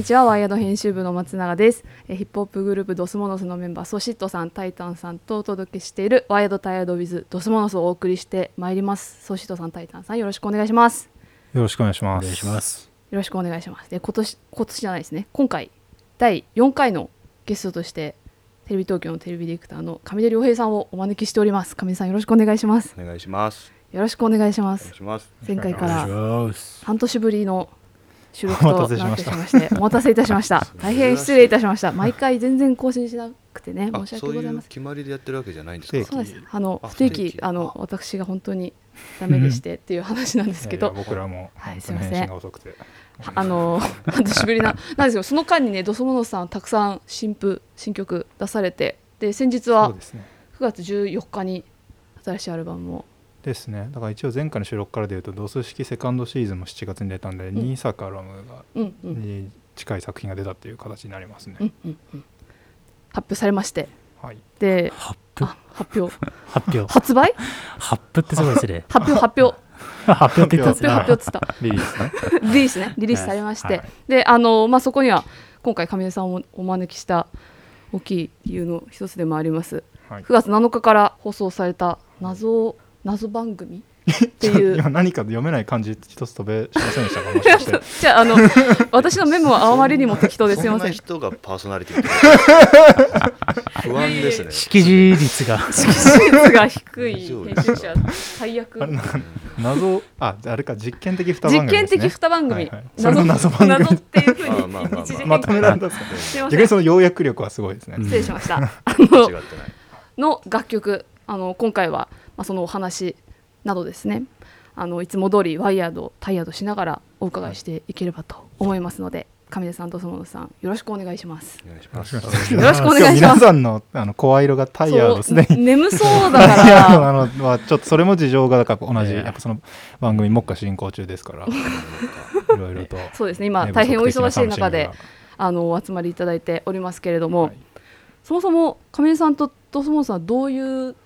こんにちはワイヤード編集部の松永ですえーヒップホップグループドスモノスのメンバーソシットさんタイタンさんとお届けしているワイヤードタイヤードウィズドスモノスをお送りしてまいりますソシットさんタイタンさんよろしくお願いしますよろしくお願いします。お願いします。よろしくお願いしますで今年今年じゃないですね今回第4回のゲストとしてテレビ東京のテレビディレクターの上出良平さんをお招きしております上出さんよろしくお願いしますお願いします。よろしくお願いしますお願いします。前回から。半年ぶりの収録お待となってたせしましたしましてお待たせいたしました。大変失礼いたしました。毎回全然更新しなくてねあ申し訳ございません決まりでやってるわけじゃないんです。そうです。あのあ不定期期。あの私が本当にダメでしてっていう話なんですけど。いやいや僕らもはい本当に返信が遅くて。はあの半年ぶりななんですよその間にねドスモノスさんたくさん新譜新曲出されてで先日そうはですね。9月14日に新しいアルバムをですね。だから一応前回の収録からでいうとドス式セカンドシーズンも7月に出たんで、ん。2作アルバムがうんうん。に近い作品が出たっていう形になりますね。うんうんうん。発表されまして。はい。でハップあ 発表。発表。発売？ハップってすごいですね。発表発表。発表って言った。んです発表発表っつった。リリースね。リリースね。リリースされまして、はい。であの、まあ、そこには今回上出さんをお招きした大きい理由の一つでもあります。はい。9。月7日から放送された謎謎番組？っていう。今何か読めない漢字一つ飛べしませんでしたか？もしかして。じゃああの 私のメモはあまりにも適当ですいませそん。人がパーソナリティ不安ですね。識字率が。識字率が低い編集者最悪。謎ああれか実験的二番組実験的ですね。二番組、はいはい。それの謎番組。謎っていうふうにあまあまあまあ一時的に。まとめられたんですか。逆にその要約力はすごいですね。うん失礼しました。あ間の違ってない。の楽曲。あの今回は、まあ、そのお話などですねあのいつも通りワイヤードタイヤードしながらお伺いしていければと思いますので上出さんと園田さんよろしくお願いします。お願いします。よろしくお願いします。皆さんのあの声色がタイヤーでにそう眠そうだかなのはちょっとそれも事情がだから同じええ。やっぱその番組目下進行中ですから。いろいろと。らそうですね。今大変お忙しい中であのお集まりいただいておりますけれども、はい。そもそも上出さんとと園田さんはどういう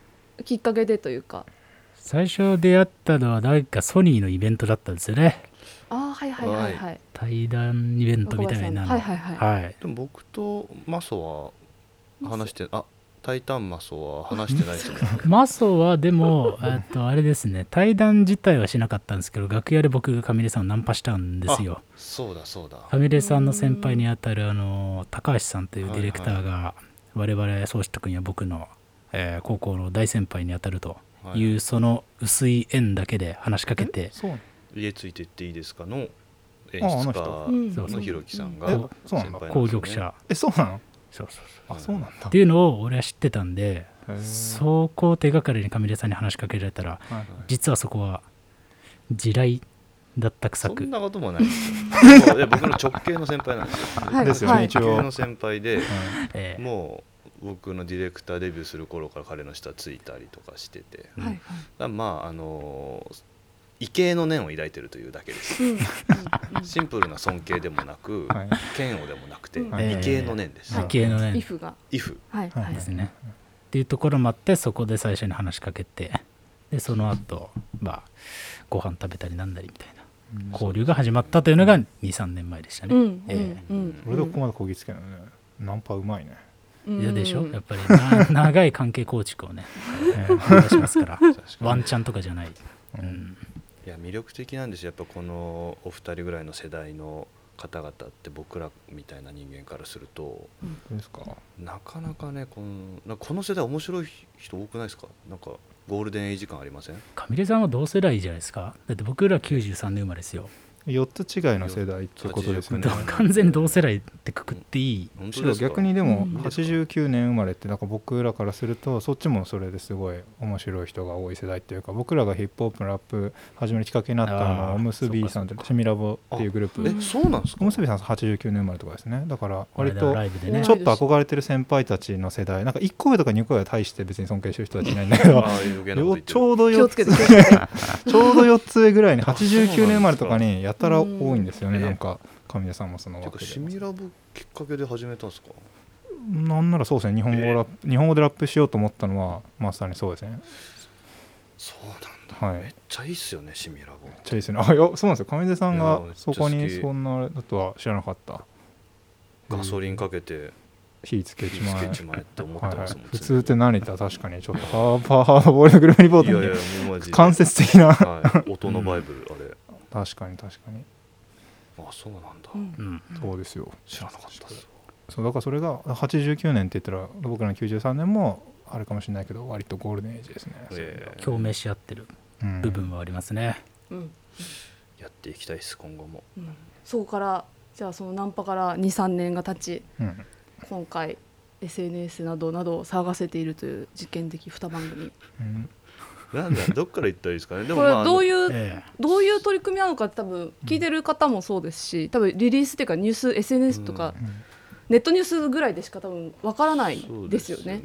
きっかけでというか最初出会ったのはなんかソニーのイベントだったんですよね。ああはいはいはいはい対談イベントみたいなの。はいはいはいはい。でも僕とマソは話してあタイタンマソは話してないですね。マソはでも、えっとあれですね、対談自体はしなかったんですけど、楽屋で僕が上出さんをナンパしたんですよ。そうだそうだ。上出さんの先輩にあたるあの高橋さんというディレクターが我々宗志君や僕の、えー高校の大先輩にあたるとはい。いうその薄い縁だけで話しかけてそう家ついてっていいですかの演ああの出家のひろきさんがえ先そうなんだ輩攻撃者。えそうなの？そうそうそう。あそうなんだ。っていうのを俺は知ってたんでそこを手がかりに上出さんに話しかけられたらはい実はそこは地雷だったくさく。そんなこともないです 僕の直系の先輩なんですよ。はい。ですよねはい。一応。直系の先輩で、えーもう僕のディレクターデビューする頃から彼の下ついたりとかしてて、はいはい。らまああの異形の念を抱いてるというだけです。シンプルな尊敬でもなく、はい。嫌悪でもなくて、うん。異形の念です。はい。理系のねイフが。イフ。ははい。はい。いですね。っていうところもあってそこで最初に話しかけてでその後まあご飯食べたりなんだりみたいな交流が始まったというのが23年前でしたね。うん。うん。えうん。俺でここまでこぎつけるのね。ナンパうまいねでしょ？やっぱりな 長い関係構築をね、えー目指しますから。ワンチャンとかじゃない、うん、いや魅力的なんですよやっぱこのお二人ぐらいの世代の方々って僕らみたいな人間からするとどうですか？なかなかねこのこの世代面白い人多くないですか？なんかゴールデンエイジ感ありません？上出さんは同世代じゃないですか？だって僕ら93年生まれですよ4つ違いの世代ってことですよね。89年完全に同世代ってくくっていい、本当ですか。逆にでもうん。89年生まれってなんか僕らからするとそっちもそれですごい面白い人が多い世代っていうか僕らがヒップホップのラップ始めるきっかけになったのはおむすびさんとシミラボっていうグループ。えそうなんですか。おむすびさん89年生まれとかですね。だから割とちょっと憧れてる先輩たちの世代。なんか1個上とか2個上は大して別に尊敬してる人たちいないんだけどちょうど4気をつ ちょうど4つ上ぐらいにあそうなんですか89年生まれとかにやたら多いんですよねうん。なんか神谷さんもそのてかわけでシミラボきっかけで始めたんですか？なんならそうですね日本語ラップ、日本語でラップしようと思ったのはまさにそうですね。そうなんだ。はい。めっちゃいいっすよねシミラボめっちゃいいですね。あいやそうなんですよ。上出さんがそこにそんなだとは知らなかった。ガソリンかけて火つけちまえ。って思ってはいはい。ますもん、普通って何言った？ら確かに。ちょっとハーバーハードボールドグルメリポートに。間接的な。はい、音のバイブル、あれ確かに確かに。あそうなんだ、うん。うんそうですよ。知らなかったです。そうだからそれが89年って言ったら僕らの93年もあるかもしれないけど割とゴールデンエイジですね、ええ。共鳴し合ってるうん。部分はありますね、うん。やっていきたいです今後も。うん。そこからじゃあそのナンパから23年が経ちうん。今回 SNS などなどを騒がせているという実験的2番組。うんなんだどっから言ったらいいですかね。でこれどういいうえどういう取り組みなのかって多分聞いてる方もそうですし多分リリースっていうかニュース SNS とかうん。ネットニュースぐらいでしか多分わからないですよね。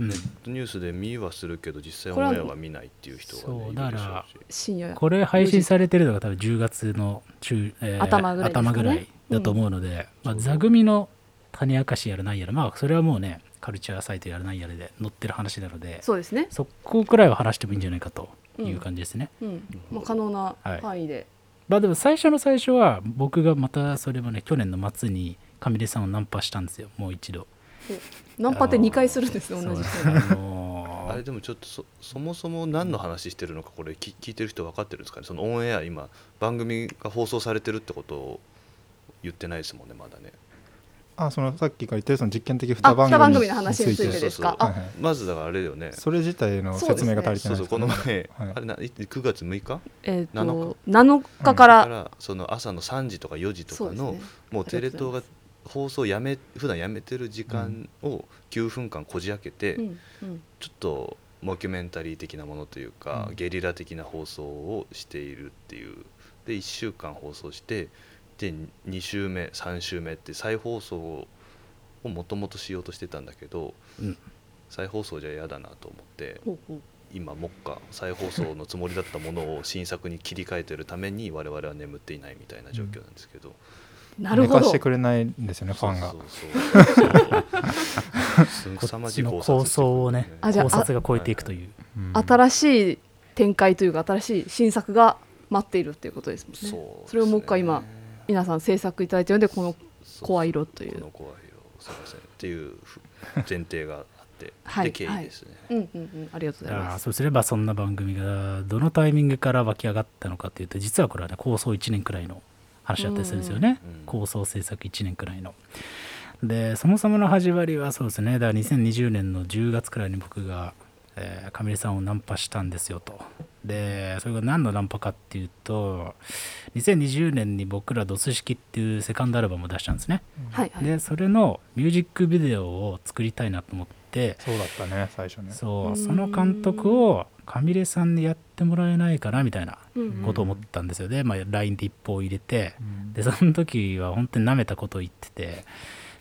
うん。ネットニュースで見はするけど実際オンエアは見ないっていう人が、ね、そうだから深夜これ配信されてるのが多分10月の中、えー頭ぐらいね。頭ぐらいだと思うので、まあ、そう座組の種明かしやらないやらまあそれはもうねカルチャーサイトやらないやらで載ってる話なのでそうですね、そこくらいは話してもいいんじゃないかという感じですね、うん。まあ、可能なはい。範囲で、まあでも最初の最初は僕がまたそれもね去年の末に上出さんをナンパしたんですよ。もう一度。ナンパって2回するんですね同じ人。に あれでもちょっとそそもそも何の話してるのかこれ聞聞いてる人分かってるんですかね？そのオンエア今番組が放送されてるってことを言ってないですもんねまだねあそのさっきから言ってるその実験的あ2番二番組組の話についてですか？まずだからあれだよね。それ自体の説明が足りてそうそうこのないですかね。前、はい。あれない9月6日？えっ、7と7日？かだら、からその朝の3時とか4時とかの、ね。もうテレ東が放送やめ普段やめてる時間を9分間こじ開けて、うんうん。ちょっとモキュメンタリー的なものというか、うん。ゲリラ的な放送をしているっていう。で1週間放送してで2週目3週目って再放送をもともとしようとしてたんだけどうん。再放送じゃ嫌だなと思ってほうほう。今目下再放送のつもりだったものを新作に切り替えてるために我々は眠っていないみたいな状況なんですけど、なるほど。寝かしてくれないんですよねファンが。そうそうそうこ 凄まじいっちの構想をねあじゃあ考察が超えていくという。うん。新しい展開というか新しい新作が待っているっていうことですもんね。そうですね。それをもう一回今皆さん制作いただいてるのでこの声色という。この声色すみませんっていうふ前提があって、はいで経緯ですね、うんうんうん。ありがとうございます。そうすればそんな番組がどのタイミングから湧き上がったのかというと実はこれはね構想1年くらいの話だったりするんですよね、うんうん構想制作1年くらいの。でそもそもの始まりはそうですね。だから2020年の10月くらいに僕が、えー、上出さんをナンパしたんですよとでそれが何のナンパかっていうと2020年に僕ら「ドス式」っていうセカンドアルバムを出したんですね。はいはい。でそれのミュージックビデオを作りたいなと思って。そうだったね最初ね。そうその監督を上出さんにやってもらえないかなみたいなうん。うんことを思ったんですよね、まあ、LINE で一報を入れて。うん。でその時は本当に舐めたことを言ってて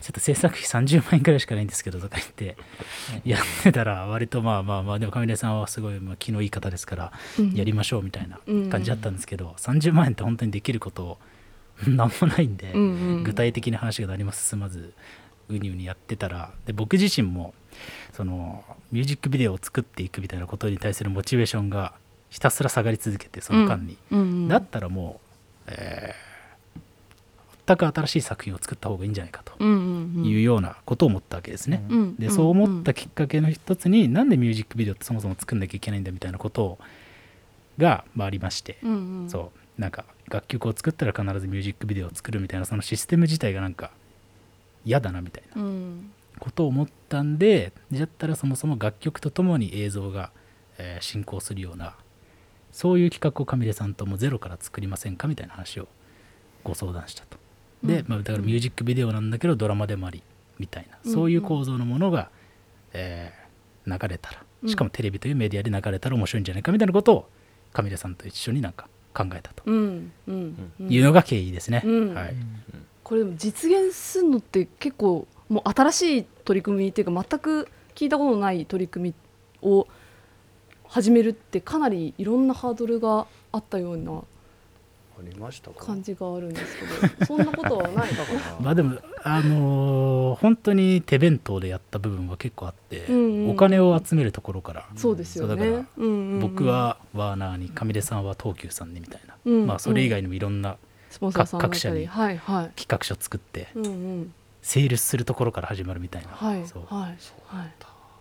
ちょっと制作費30万円くらいしかないんですけどとか言ってやってたら割とまあまあまあでも上出さんはすごいまあ気のいい方ですからうん。やりましょうみたいな感じだったんですけど30万円って本当にできることなんもないんで、うんうん。具体的な話が何も進まずうにうにやってたらで僕自身もそのミュージックビデオを作っていくみたいなことに対するモチベーションがひたすら下がり続けてその間に、うんうん。だったらもう、えー全く新しい作品を作った方がいいんじゃないかとうんうんうん。いうようなことを思ったわけですね。うんでそう思ったきっかけの一つに、なんでミュージックビデオってそもそも作んなきゃいけないんだみたいなことが、まあ、ありまして、うんうん。そう。なんか楽曲を作ったら必ずミュージックビデオを作るみたいなそのシステム自体がなんか嫌だなみたいなうん。ことを思ったんでだったらそもそも楽曲とともに映像が、えー進行するようなそういう企画を上出さんともゼロから作りませんかみたいな話をご相談したと。で、うん。まあ、だからミュージックビデオなんだけどドラマでもありみたいな、うんそういう構造のものが、えー流れたら。うん。しかもテレビというメディアで流れたら面白いんじゃないかみたいなことを上出さんと一緒になんか考えたと。うんうん。うんいうのが経緯ですね。うん。はい、これでも実現するのって結構もう新しい取り組みっていうか全く聞いたことのない取り組みを始めるってかなりいろんなハードルがあったようなありましたか？感じがあるんですけどそんなことはないかな？まあでもあのー本当に手弁当でやった部分は結構あって、うんうん。お金を集めるところから、そうですよそうだからね、うんうんうん。僕はワーナーに上出さんは東急さんにみたいな、うんまあそれ以外にもいろんな各社に企画書作ってうんうん。成立するところから始まるみたいな、はいそう。はいはい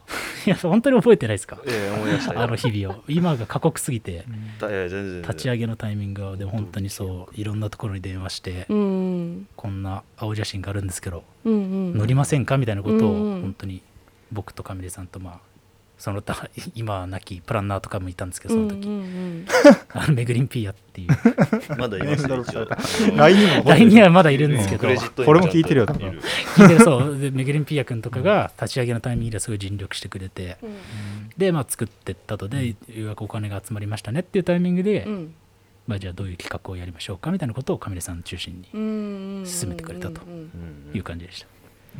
いや本当に覚えてないですか？ええ思い出したよ。あの日々を。今が過酷すぎて。だいや全然全然。立ち上げのタイミングはでも本当にそういろんなところに電話して、こんな青写真があるんですけど、うんうん乗りませんか？みたいなことを本当に僕と上出さんとまあその他 今は亡きプランナーとかもいたんですけどその時、うんうん。あのメグリンピーヤっていう。まだいますよ LINE にも LINE にはまだいるんですけど。これも聞いてるよ多分。聞いてるそうでメグリンピーヤ君とかが立ち上げのタイミングですごい尽力してくれてうん。でまあ作ってったとでようやくお金が集まりましたねっていうタイミングで、うん。まあ、じゃあどういう企画をやりましょうかみたいなことを上出さん中心にうんうん進めてくれたとうんうんうんいう感じでした、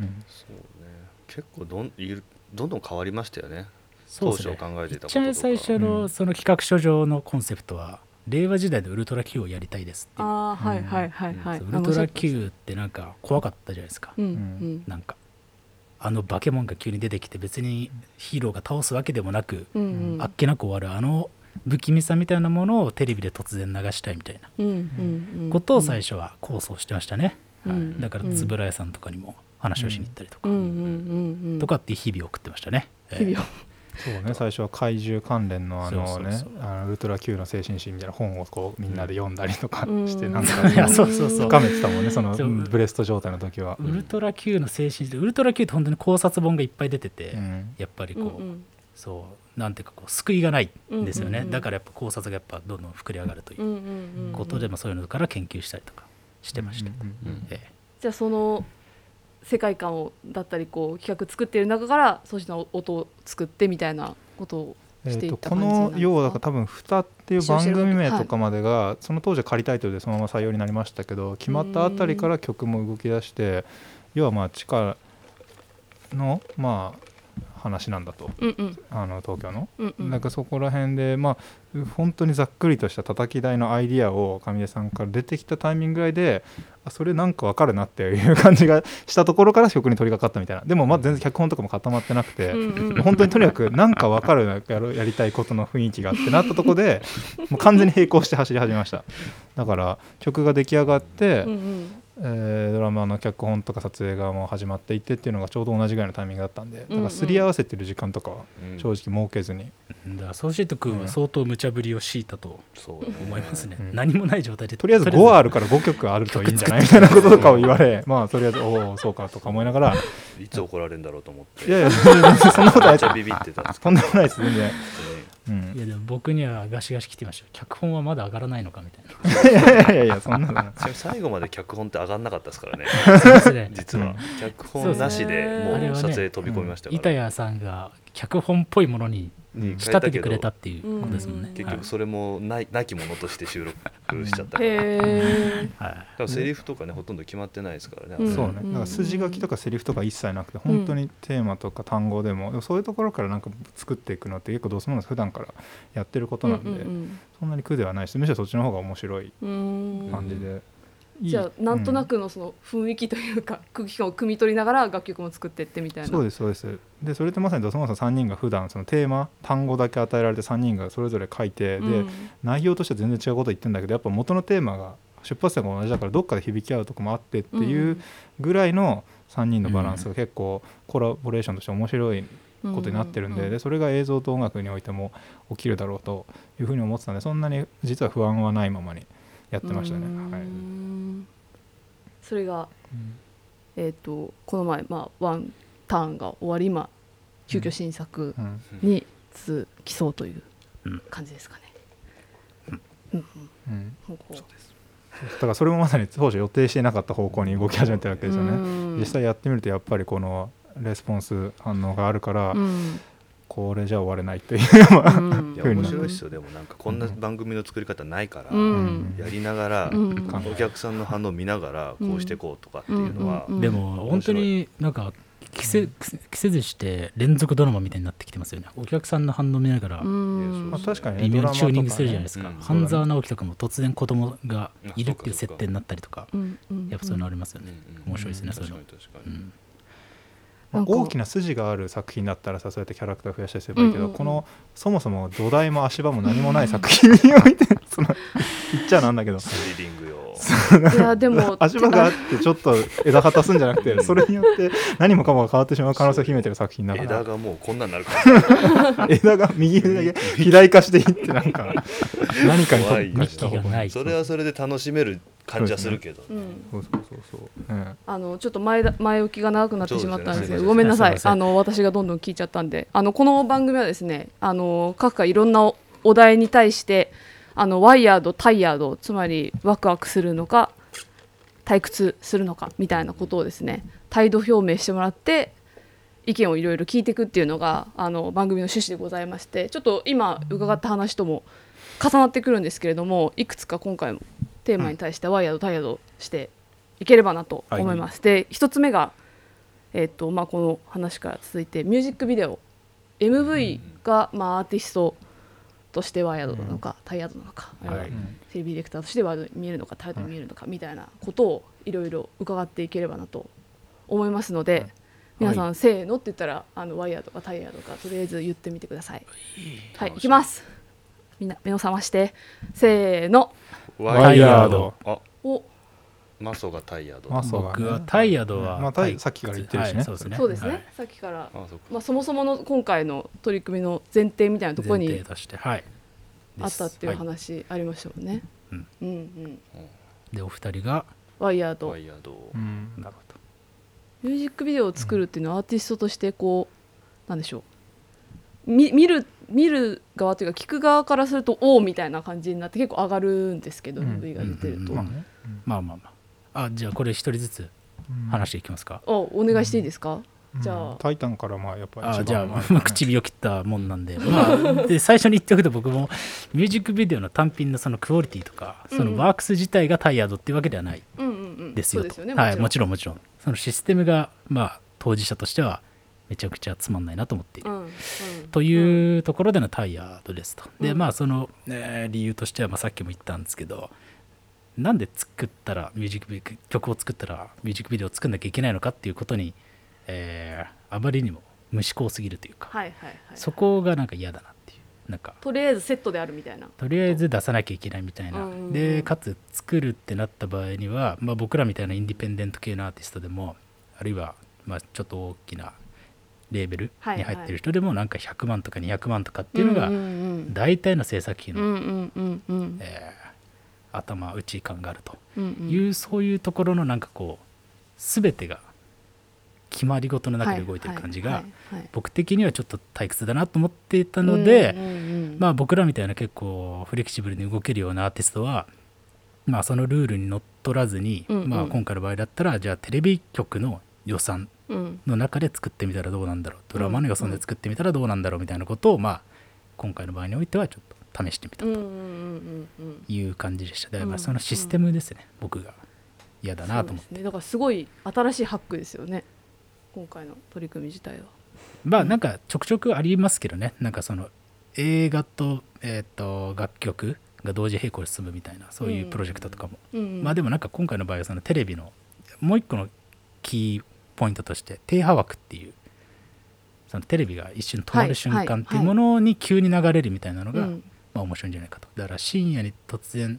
うん。そうね。結構どんいるどんどん変わりましたよね当初考えてたことと一番最初うのん。その企画書上のコンセプトは令和時代のウルトラ Q をやりたいですっていう。ああはいはいはいはい。そうウルトラ Q ってなんか怖かったじゃないですか、うんうん。なんかあの化け物が急に出てきて別にヒーローが倒すわけでもなく、うんうん。あっけなく終わるあの不気味さみたいなものをテレビで突然流したいみたいな。うんうんうん。ことを最初は構想してましたね、うんはい、だから円谷さんとかにも話をしに行ったりとか、うんうんうんうんとかっていう日々を送ってましたね、えー日々をそうね最初は怪獣関連のあのねあのウルトラ Q の精神史みたいな本をこうみんなで読んだりとかしてうんなんか いやそうそうそう。深めてたもんねそのブレスト状態の時は。ウルトラ Q の精神でウルトラ Q って本当に考察本がいっぱい出てて、うん。やっぱりこう、うんうん。そうなんていうかこう救いがないんですよね、うんうんうん。だからやっぱ考察がやっぱどんどん膨れ上がるということで、まあ、そういうのから研究したりとかしてました、うんうんうんえ。じゃあその世界観をだったりこう企画作ってる中からそうした音を作ってみたいなことをえしていった感じなんですかの要はだから多分「蓋」っていう番組名とかまでがその当時は仮タイトルでそのまま採用になりましたけど決まったあたりから曲も動き出して要はまあ地下のまあ話なんだと。うんうん。あの東京の。うんうん。なんかそこら辺でまあ本当にざっくりとした叩き台のアイディアを上出さんから出てきたタイミングぐらいであそれなんかわかるなっていう感じがしたところから曲に取り掛かったみたいな。でもまだ全然脚本とかも固まってなくて、うんうん本当にとにかくなんかわかるなやろやりたいことの雰囲気があってなったところで もう完全に並行して走り始めました。だから曲が出来上がって、うんうんえードラマの脚本とか撮影がもう始まっていってっていうのがちょうど同じぐらいのタイミングだったんでだからすり合わせてる時間とかはうん。正直設けずに、えだからソーシェット君は相当無茶ぶりを強いたとそうね。思いますね、うん。何もない状態でとりあえず5あるから5曲あるといいんじゃない？みたいなこととかを言われ。まあとりあえずおおそうかとか思いながら。いつ怒られるんだろうと思って。いやいや全然そんなことないです。めっちゃビビってたんですけとんでもないです全然、うん。いやでも僕にはガシガシ来てましたよ。脚本はまだ上がらないのかみたいな。いやいやいやそんな 最後まで脚本って上がんなかったですからね。実はうん。脚本なしでもそう撮影飛び込みましたから板谷さんが脚本っぽいものにに仕立ててくれたっていうことですもんね、うん。結はい局それもないなきものとして収録しちゃったから。へえはい。だからセリフとかねほとんど決まってないですからね、うん。そうね。だから筋書きとかセリフとか一切なくて本当にテーマとか単語でもでもそういうところからなんか作っていくのって結構どうせもの普段からやってることなんで、うんそんなに苦ではないしむしろそっちの方が面白いうん。うん。感じで、いいじゃあなんとなうんくのその雰囲気というか空気感を汲み取りながら楽曲も作ってってみたいな。そうですそうです。でそれってまさにドスモンさん3人が普段そのテーマ単語だけ与えられて3人がそれぞれ書いて、でうん。内容としては全然違うこと言ってるんだけどやっぱ元のテーマが出発点が同じだからどっかで響き合うとこもあってっていうぐらいの3人のバランスが結構コラボレーションとして面白いことになってるんで,、でそれが映像と音楽においても起きるだろうというふうに思ってたんでそんなに実は不安はないままにやってましたね。うーはい。んそれがえっとこの前まあワンターンが終わり今急遽新作うん。に続きそうといううん。感じですかね。うん。うん。ほうほうだからそれもまさに当初予定していなかった方向に動き始めてるわけですよね。うん。実際やってみるとやっぱりこのレスポンス反応があるから、うんこれじゃ終われないという。うん。いやふうに面白いですよ。でもなんかこんな番組の作り方ないから、うん。やりながら、うん。お客さんの反応を見ながらこうしてこうとかっていうのは、うん。でも本当になんか季節季節して連続ドラマみたいになってきてますよね。お客さんの反応見ながら微妙にチューニングするじゃないですか、うん。半沢直樹とかも突然子供がいるっていう設定になったりとかやっぱそういうのありますよね、面白いですね、そういうの。確かに、確かに、うんまあ大きな筋がある作品だったらさそうやってキャラクター増やしたりすればいいけど、うんうんうん。このそもそも土台も足場も何もない作品において その言っちゃなんだけど。スリリングよ。いやでも 足場があってちょっと枝葉足すんじゃなくてそれによって何もかもが変わってしまう可能性を秘めてる作品だから。枝がもうこんなんなるから。枝が右上だけ肥大化していってなんか何かに特化した方が幹がない。それはそれで楽しめる感じはするけど、うん。そうそうそうそう、うんあのちょっと前だ前置きが長くなってしまったんです。けどごめんなさい。あの私がどんどん聞いちゃったんで。あのこの番組はですねあの各家いろんなおお題に対してあのワイヤードタイヤードつまりワクワクするのか退屈するのかみたいなことをですね態度表明してもらって意見をいろいろ聞いていくっていうのがあの番組の趣旨でございましてちょっと今伺った話とも重なってくるんですけれどもいくつか今回もテーマに対してワイヤードタイヤードしていければなと思います。で一つ目が、えっとまあ、この話から続いてミュージックビデオ。MV が、まあ、アーティストとしてワイヤードなのか、タイヤードなのか、はい。テレビディレクターとしてワイヤードに見えるのかタイヤードに見えるのかみたいなことをいろいろ伺っていければなと思いますので、皆さん、せーのって言ったらあのワイヤードかタイヤードかとりあえず言ってみてください。はい、いきます。みんな目を覚まして。せーの。ワイヤード。あお。マソがタイヤード、マソがね。僕はタイヤドは、まあタイさっきから言ってるしね。はいそうですね。そうですね、はい。さっきから。あそっかまあ、そもそもの今回の取り組みの前提みたいなところに前提としてはい。あったっていう話ありましたもんね。うん。うん。うん。でお二人がワイヤード。ワイヤードを。うん。なるほど。ミュージックビデオを作るっていうのはアーティストとしてこうなんでしょう。み見る見る側というか聞く側からするとおおみたいな感じになって結構上がるんですけど、うん。MV が出てると、うんまあね。まあまあまあ。あじゃあこれ一人ずつうん話していきますか、おお願いしていいですか、うん。じゃあ。タイタンからまあやっぱりあじゃあ、唇を切ったもんなんで,、まあ、で最初に言っておくと僕もミュージックビデオの単品のそのクオリティとかそのワークス自体がタイヤードっていうわけではないうん。うんうんですよと、そうですよねはい、もちろんもちろんそのシステムが、まあ、当事者としてはめちゃくちゃつまんないなと思っている、うんうん、というところでのタイヤードですと。でうん。まあその、えー理由としては、まあ、さっきも言ったんですけどなんで作ったらミュージックビデオ曲を作ったらミュージックビデオを作んなきゃいけないのかっていうことに、えーあまりにも無思考すぎるというか、はいはいはいそこがなんか嫌だなっていう。なんかとりあえずセットであるみたいな。とりあえず出さなきゃいけないみたいな、うん。でかつ作るってなった場合には、まあ、僕らみたいなインディペンデント系のアーティストでもあるいは、まあ、ちょっと大きなレーベルに入ってる人でもなんか100万とか200万とかっていうのが大体の制作費の、頭打ち感があると。いう、そういうところのなんかこう全てが決まり事の中で動いてる感じが僕的にはちょっと退屈だなと思っていたので、まあ僕らみたいな結構フレキシブルに動けるようなアーティストは、まあ、そのルールにのっとらずに、まあ、今回の場合だったらじゃあテレビ局の予算うんの中で作ってみたらどうなんだろう。ドラマの予算で作ってみたらどうなんだろうみたいなことを、まあ、今回の場合においてはちょっと試してみたとうんうんうんうんうん。いう感じでした。だからそのシステムですね、僕が嫌だなと思って、ね。だからすごい新しいハックですよね。今回の取り組み自体は。まあなんかちょくちょくありますけどね。なんかその映画と,、えー、と楽曲が同時並行で進むみたいなそういうプロジェクトとかも、うんうん。まあでもなんか今回の場合はそのテレビのもう一個のキーポイントとして低波枠っていうそのテレビが一瞬止まる瞬間っていうものに急に流れるみたいなのが、うんまあ面白いんじゃないかと。だから深夜に突然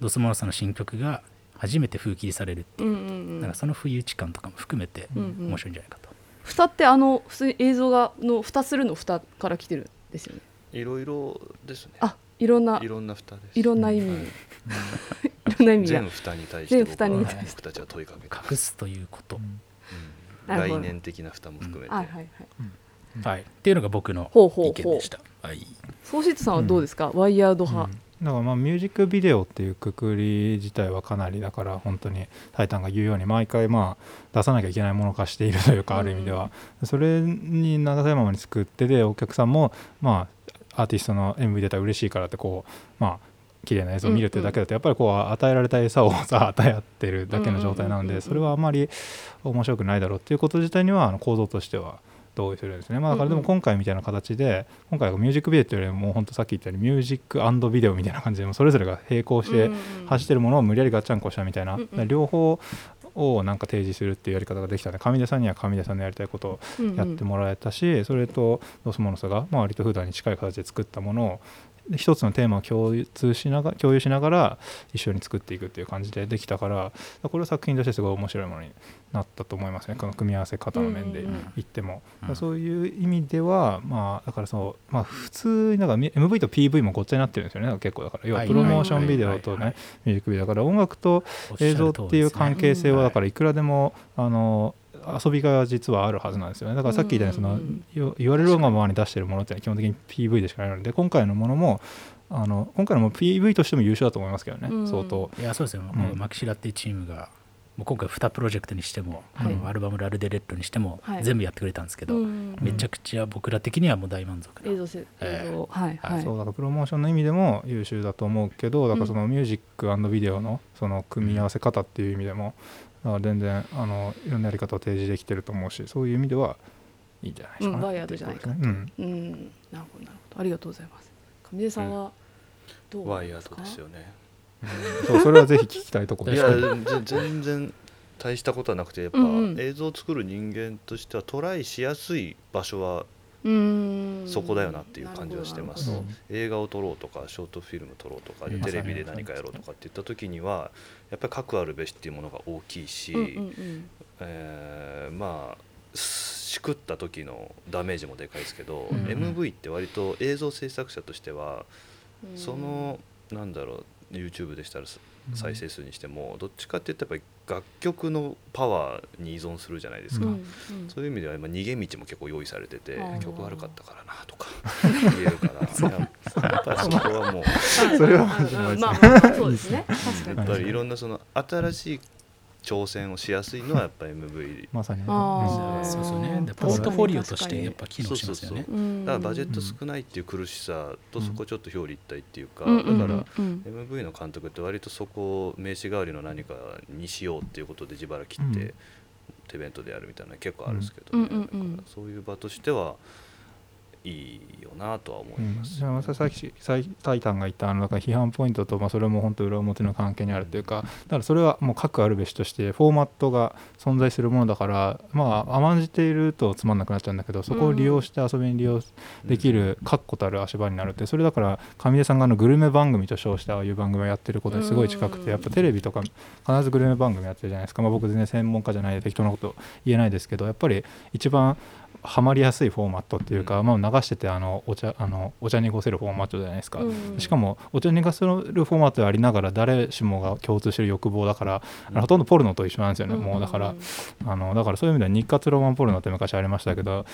ドスモノさんの新曲が初めて封切りされるっていう、うんうんその不意打ち感とかも含めてうんうん。面白いんじゃないかと、蓋ってあの普通に映像がの蓋するの蓋から来てるんですよね。いろいろですね。あいろんないろんな蓋です。いろんな意味、はい。いろんな意味が。全蓋に対して全僕は蓋に対して。僕たちは問いかけて隠すということ、うん概念的な蓋も含めて、はいはい。はいはい、っていうのが僕のほうほうほう。意見でした。はい、ソーシットさんはどうですか、ワイヤード派、だからまあミュージックビデオっていうくくり自体はかなりだから本当に「タイタン」が言うように毎回まあ出さなきゃいけないもの化しているというかうん。ある意味では。それに長さままに作ってでお客さんもまあアーティストの MV 出たら嬉しいからってこうまあ綺麗な映像を見るっていうだけだとやっぱりこう与えられた餌をさ与え合ってるだけの状態なのでそれはあまり面白くないだろうっていうこと自体にはあの構造としては同意するんですね、まあ、だからでも今回みたいな形で今回はミュージックビデオっていうよりも本当さっき言ったようにミュージックビデオみたいな感じでそれぞれが並行して走ってるものを無理やりガッチャンコしたみたいな、両方をなん。か提示するっていうやり方ができたので上出さんには上出さんのやりたいことをやってもらえたし、それとドスモノスがまあ割と普段に近い形で作ったものを一つのテーマを共通しながら共有しながら一緒に作っていくっていう感じでできたからこれは作品としてすごい面白いものになったと思いますね。この組み合わせ方の面でうんうん言っても、うん。そういう意味ではまあだからそうまあ普通になんか MV と PV もごっちゃになってるんですよね。結構だから。要ははい。プロモーションビデオとねミュージックビデオだから音楽と映像っていう関係性はだからいくらでもあの遊びが実はあるはずなんですよね。だからさっき言ったようにそのうんよ言われるがままに出してるものっていうのは基本的に PV でしかないので今回のものもあの今回のも PV としても優秀だと思いますけどねうん。相当。いやそうですよ、ん。マキシラっていうチームがもう今回2プロジェクトにしても、はいアルバム「ラルデレッド」にしても、はい。全部やってくれたんですけど、うん。めちゃくちゃ僕ら的にはもう大満足な。映像せ映え。像。はい。はい。そうだからプロモーションの意味でも優秀だと思うけどだからそのミュージックビデオのその組み合わせ方っていう意味でもだから全然あのいろんなやり方を提示できてると思うしそういう意味ではいいんじゃないですかね。うんワイヤードじゃないかとね。うん。うん。なるほどなるほど。ありがとうございます。上出さんはどうワイヤードですよね。そうそれはぜひ聞きたいところいですやぜ全然大したことはなくてやっぱうんうん。映像を作る人間としてはトライしやすい場所はうーん。そこだよなっていう感じはしてます。映画を撮ろうとかショートフィルム撮ろうとかうん。テレビで何かやろうとかって言った時にはやっぱり核あるべしっていうものが大きいし、どうんうんうん。えーまあしくった時のダメージもでかいですけど、うん MV って割と映像制作者としてはうん。そのなんだろう YouTube でしたら再生数にしてもどっちかって言ったらやっぱり楽曲のパワーに依存するじゃないですか、うんうん。そういう意味では今逃げ道も結構用意されてて曲悪かったからなとか言えるから。ややっぱりそこはもう。それはまあまあまあそうですね。やっぱりいろんなその新しい挑戦をしやすいのはやっぱり MV まさに。そうですよね。ポートフォリオとしてやっぱ機能しますよね。そうそうう。ん。だからバジェット少ないっていう苦しさとそこちょっと表裏一体っていうか、だからうん MV の監督って割とそこを名刺代わりの何かにしようっていうことで自腹切って、うん。手弁当でやるみたいなの結構あるんですけど、ね。そういう場としてはいいよなとは思います、じゃあまたさっきさいタイタンが言ったあのだから批判ポイントと、まあ、それも本当裏表の関係にあるというかだからそれはもう核あるべしとしてフォーマットが存在するものだからまあ甘んじているとつまんなくなっちゃうんだけどそこを利用して遊びに利用できる確固たる足場になるってそれだから上出さんがあのグルメ番組と称してああいう番組をやってることにすごい近くうんてやっぱテレビとか必ずグルメ番組やってるじゃないですか、まあ、僕全然専門家じゃないで適当なこと言えないですけどやっぱり一番ハマりやすいフォーマットっていうか、まあ、流しててあのお茶あのお茶にごせるフォーマットじゃないですか、うん。しかもお茶にごせるフォーマットでありながら誰しもが共通してる欲望だから、あのほとんどポルノと一緒なんですよね、もうだからあのだからそういう意味では日活ロマンポルノって昔ありましたけど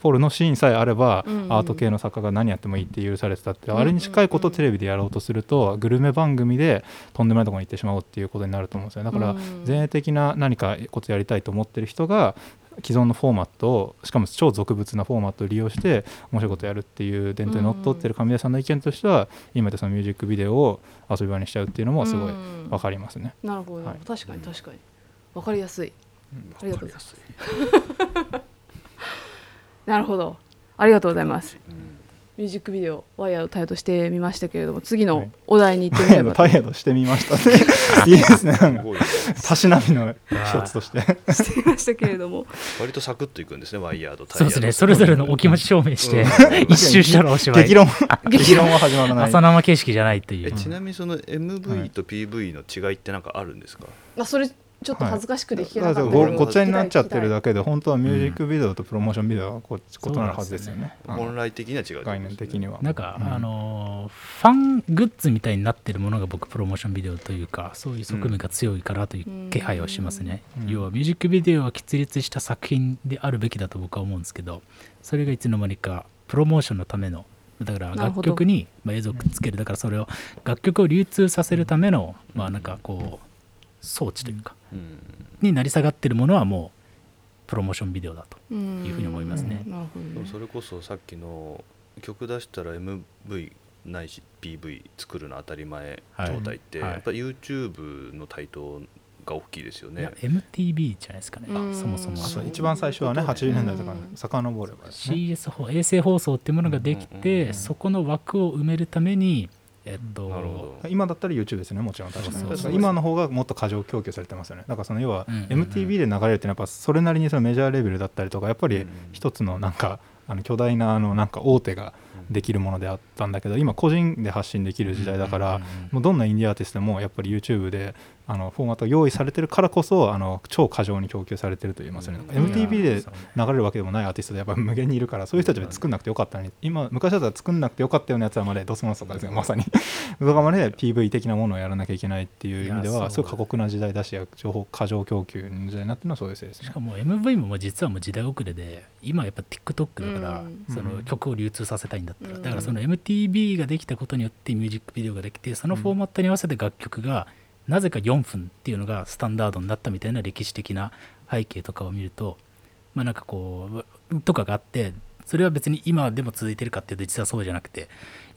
ポルノシーンさえあれば、うん。うんアート系の作家が何やってもいいって許されてたって、うん。うんあれに近いことをテレビでやろうとするとグルメ番組でとんでもないところに行ってしまうっていうことになると思うんですよだからうん。前衛的な何かことやりたいと思ってる人が既存のフォーマットをしかも超俗物なフォーマットを利用して面白いことやるっていう伝統にのっとってる上出さんの意見としては今言ったそのミュージックビデオを遊び場にしちゃうっていうのもすごいうん。分かりますね。なるほど、はい。確かに確かに。わかりやすい。ありがとう。ございます なるほど。ありがとうございます。うんミュージックビデオワイヤーをタイトしてみましたけれども次のはい。お題に行ってみれば。とタイヤドしてみましたね。いいですね。たしなみの一つとして。してみましたけれども。割とサクッといくんですねワイヤードタイヤードそうですね。それぞれのお気持ち証明してうん。一周したらおしまい。激論激論は始まらない。朝生形式じゃないという。えちなみにその MV と PV の違いって何かあるんですか、あそれちょっと恥ずかしくて聞けなかっただけど、からごごっちゃになっちゃってるだけけで本当はミュージックビデオとプロモーションビデオはこう異なるはずですよね。本来的には違うね。概念的には。なんか、うん。あのーファングッズみたいになってるものが僕プロモーションビデオというかそういう側面が強いからという気配をしますね、うん。要はミュージックビデオは喫立した作品であるべきだと僕は思うんですけどそれがいつの間にかプロモーションのためのだから楽曲にまあ映像をくっつける。だからそれを楽曲を流通させるためのまあなんかこう装置というかうん。になり下がってるものはもうプロモーションビデオだというふうに思いますね。それこそさっきの曲出したら MV ないし PV 作るの当たり前状態って、はい。やっぱり YouTube の台頭が大きいですよね。いや MTV じゃないですかね。うん。そもそも一番最初はね80年代とかうん遡ればね。CS 放衛星放送っていうものができうんうんて、うん。そこの枠を埋めるためにえっとなるほど。今だったら YouTube ですねもちろん確かに。そうそうだから今の方がもっと過剰供給されてますよね。だからその要は MTV で流れるっていうのはやっぱそれなりにそのメジャーレベルだったりとかやっぱりうん一つのなんかあの巨大なあのなんか大手ができるものであったんだけど今個人で発信できる時代だから、もうどん。なインディーアーティストでもやっぱり YouTube であのフォーマットが用意されてるからこそあの超過剰に供給されてると言いますよね、うん。MTV で流れるわけでもないアーティストでやっぱ無限にいるからそういう人たちは作んなくてよかったのに。今昔だったら作んなくてよかったようなやつはまでドスモノスとかですね。まさに。とかまで PV 的なものをやらなきゃいけないっていう意味ではすごい過酷な時代だし情報過剰供給の時代になってるのはそういうせいですね。しかも MV ももう実はもう時代遅れで今やっぱ TikTok だから、うん。その曲を流通させたいんだったら、うん。だからその MTV ができたことによってミュージックビデオができてそのフォーマットに合わせて楽曲がなぜか4分っていうのがスタンダードになったみたいな歴史的な背景とかを見るとまあなんかこうとかがあってそれは別に今でも続いてるかっていうと実はそうじゃなくて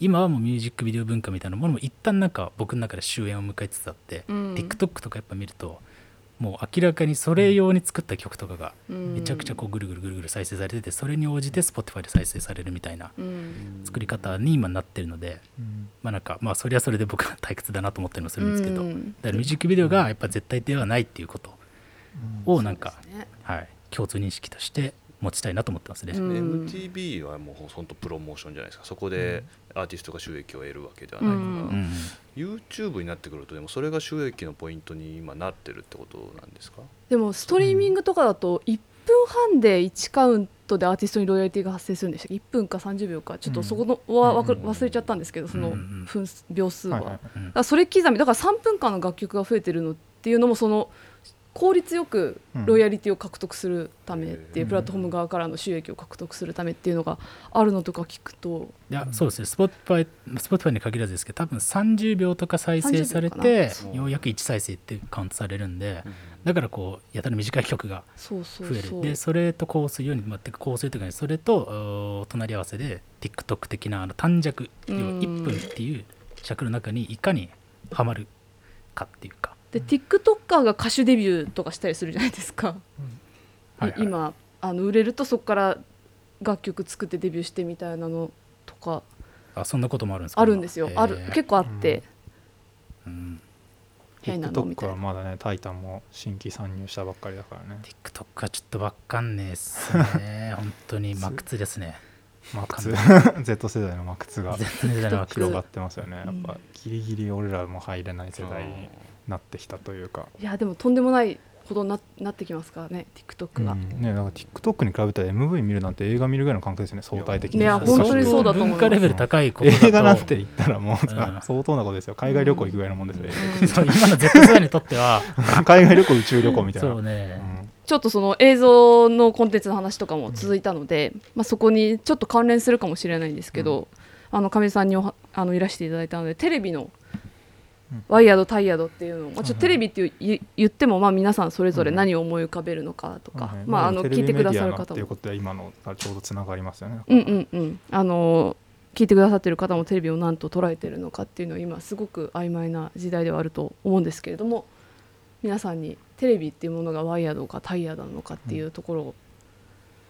今はもうミュージックビデオ文化みたいなものも一旦なんか僕の中で終焉を迎えつつあって、うん。TikTok とかやっぱ見るともう明らかにそれ用に作った曲とかがうん。めちゃくちゃこうぐるぐるぐるぐる再生されててそれに応じて Spotify で再生されるみたいなうん。作り方に今なってるのでうん。まあなんかまあそれはそれで僕は退屈だなと思ってるのもするんですけどだかうんらミュージックビデオがやっぱ絶対ではないっていうことをなんかはい共通認識として持ちたいなと思ってますね。うん。MTV はもう本当プロモーションじゃないですか。そこでアーティストが収益を得るわけではないから、うんうん YouTube になってくるとでもそれが収益のポイントに今なってるってことなんですか？でもストリーミングとかだと1分半で1カウントでアーティストにロイヤリティが発生するんでしたっけ？1分か30秒か。ちょっとそこのは忘れちゃったんですけどそのうん分秒数は。それ刻みだから3分間の楽曲が増えてるのっていうのもその効率よくロイヤリティを獲得するためっていう、うんプラットフォーム側からの収益を獲得するためっていうのがあるのとか聞くと。いやそうですね。Spotify, Spotify に限らずですけど多分30秒とか再生され30秒てようやく1再生ってカウントされるんでだからこうやたら短い曲がそうそ増える。うそうでそれとこうするように全くこうするというかねそれとお隣り合わせで TikTok 的なあの短尺要はうん。1分っていう尺の中にいかにはまるかっていうか、で TikToker が歌手デビューとかしたりするじゃないですか、はいはい。今あの売れるとそこから楽曲作ってデビューしてみたいなのとか。あそんなこともあるんですか？あるんですよ、今。ある。結構あって、うん。変なのみたい TikTok はなまだねタイタンも新規参入したばっかりだからね。TikTok はちょっとわかんねえっすね。本当にマックスですね。マックス。Z 世代のマックスが広がってますよね。やうん。っぱギリギリ俺らも入れない世代になってきたというか、いやでもとんでもないほどにななってきますからね TikTok が、うん。ね、なんか TikTok に比べたら MV 見るなんて映画見るぐらいの感覚ですね相対的に。いや本当にそうだと思います文化レベル高いことだと。映画なんて言ったらもうさ、うん。相当なことですよ。海外旅行行くぐらいのもんですよ、うん。そう今の Z 世代にとっては。海外旅行宇宙旅行みたいな。そうね、ちょっとその映像のコンテンツの話とかも続いたので、まあ、そこにちょっと関連するかもしれないんですけど、あの上地さんにおはあのいらしていただいたのでテレビのうんワイヤードタイヤードっていうのを、まあ、ちょっとテレビっていう言言ってもまあ皆さんそれぞれうん。何を思い浮かべるのかとか、はいまあ、あの聞いてくださる方も。テレビメディアのっていうことは今のちょうどつながりますよね、うんうんうん。あの聞いてくださってる方もテレビを何と捉えてるのかっていうのは今すごく曖昧な時代ではあると思うんですけれども皆さんにテレビっていうものがワイヤードかタイヤードなのかっていうところを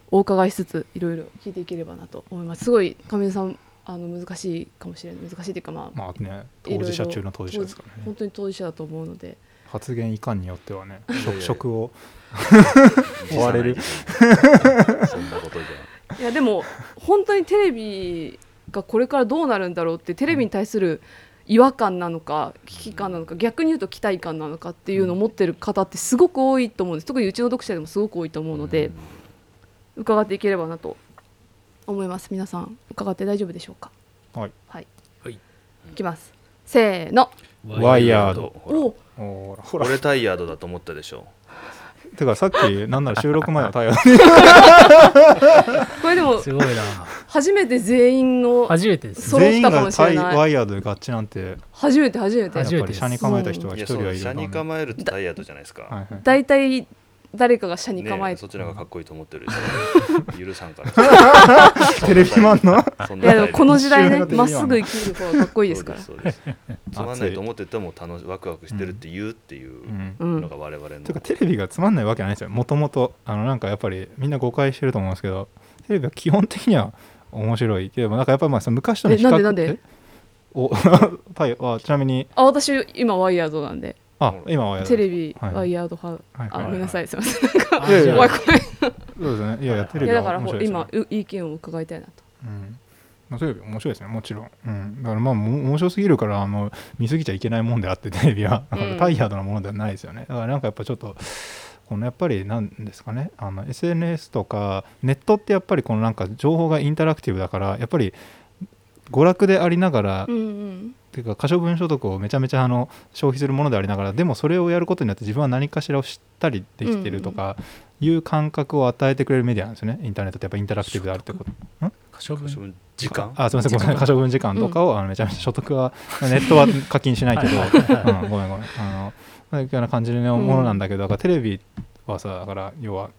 お伺いしつついろいろ聞いていければなと思います。すごい上地さんあの難しいかもしれない。難しいというかまあ、まあね当事者中の当事者ですからね。本当に当事者だと思うので。発言いかんによってはね職職を。追追われる。そんなことじいやでも本当にテレビがこれからどうなるんだろうってテレビに対する違和感なのか危機感なのか逆に言うと期待感なのかっていうのを持ってる方ってすごく多いと思うんです。特にうちの読者でもすごく多いと思うので伺っていければなと思います。皆さん伺って大丈夫でしょうか？はい。はい、はい。いきます。せーの。ワイヤード。おおー。ほら。俺タイヤードだと思ったでしょてかさっきなんなら収録前はタイヤ これでもすごいな。初めて全員の初めてです。揃ったか全員がタイもしれないワイヤードで合致なんて。初めて初めて。初めてやっぱり車に構えた人がいや一人はいるそう車にね構えるとタイヤードじゃないですか、はいはい。大体誰かが車に構えて、ねそっちの方がかっこいいと思ってる許 さんから。テレビマンの？そんないやでもこの時代ねまっすぐ生きる方がかっこいいですから。そうですそうです。つまんないと思ってても楽しワクワクしてるって言うっていううん。うんのが我々の、てかテレビがつまんないわけないですよ。もともとあのなんかやっぱりみんな誤解してると思うんですけどテレビは基本的には面白いけどなんかやっぱりまあその昔との比較えなんでなんで？えお タイあちなみに。あ私今ワイヤードなんであ今はテレビはい。ワイヤード派、はい。はい。あごめんなさい。すみません。なんか怖い。怖い。そうですね。いやいやテレビいやだからほは面白いですよ今う意見を伺いたいなと。うん。まあ、そういう面白いですね。もちろん、うん、だからまあも面白すぎるからあの見過ぎちゃいけないもんであって テレビは。うん。なんかタイヤードなものではないですよね。だからなんかやっぱちょっとこのやっぱりなんですかね。あの SNS とかネットってやっぱりこのなんか情報がインタラクティブだからやっぱり娯楽でありながら、うんうん。っていうか可処分所得をめちゃめちゃあの消費するものでありながらでもそれをやることによって自分は何かしらを知ったりできてるとかいう感覚を与えてくれるメディアなんですよね。インターネットってやっぱインタラクティブであるってこと。可処分。時間？あすみませんごめん可処分時間とかを、あのめちゃめちゃ所得はネットは課金しないけど、うん、ごめんごめん。あのそういうような感じのものなんだけど、だからテレビはさだから要は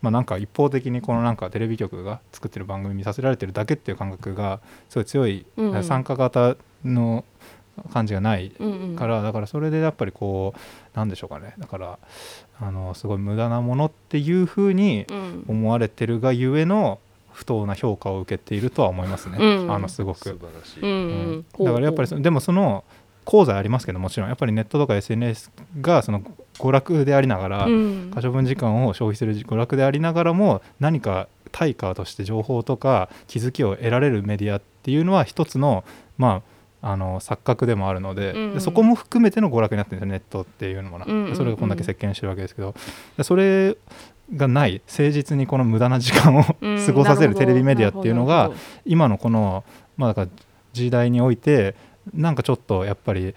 まあなんか一方的にこのなんかテレビ局が作ってる番組見させられてるだけっていう感覚がすごい強い、うんうん。参加型の感じがないうんうんからだからそれでやっぱりこうなんでしょうかね。だからあのすごい無駄なものっていうふうにうん。思われてるがゆえの不当な評価を受けているとは思いますね、うん。あのすご素晴く、らしい、うん。だからやっぱりそでもその功罪ありますけどもちろん。やっぱりネットとか SNS がその娯楽でありながら、うん。可処分時間を消費する娯楽でありながらも何か対価として情報とか気づきを得られるメディアっていうのは一つのまああの錯覚でもあるので,で、うん。そこも含めての娯楽になってるんですよネットっていうのもな、うんうんうん。それがこんだけ席巻してるわけですけど。でそれがない誠実にこの無駄な時間をうん 過ごさせるテレビメディアっていうのが今のこのまあだから時代においてなんかちょっとやっぱり不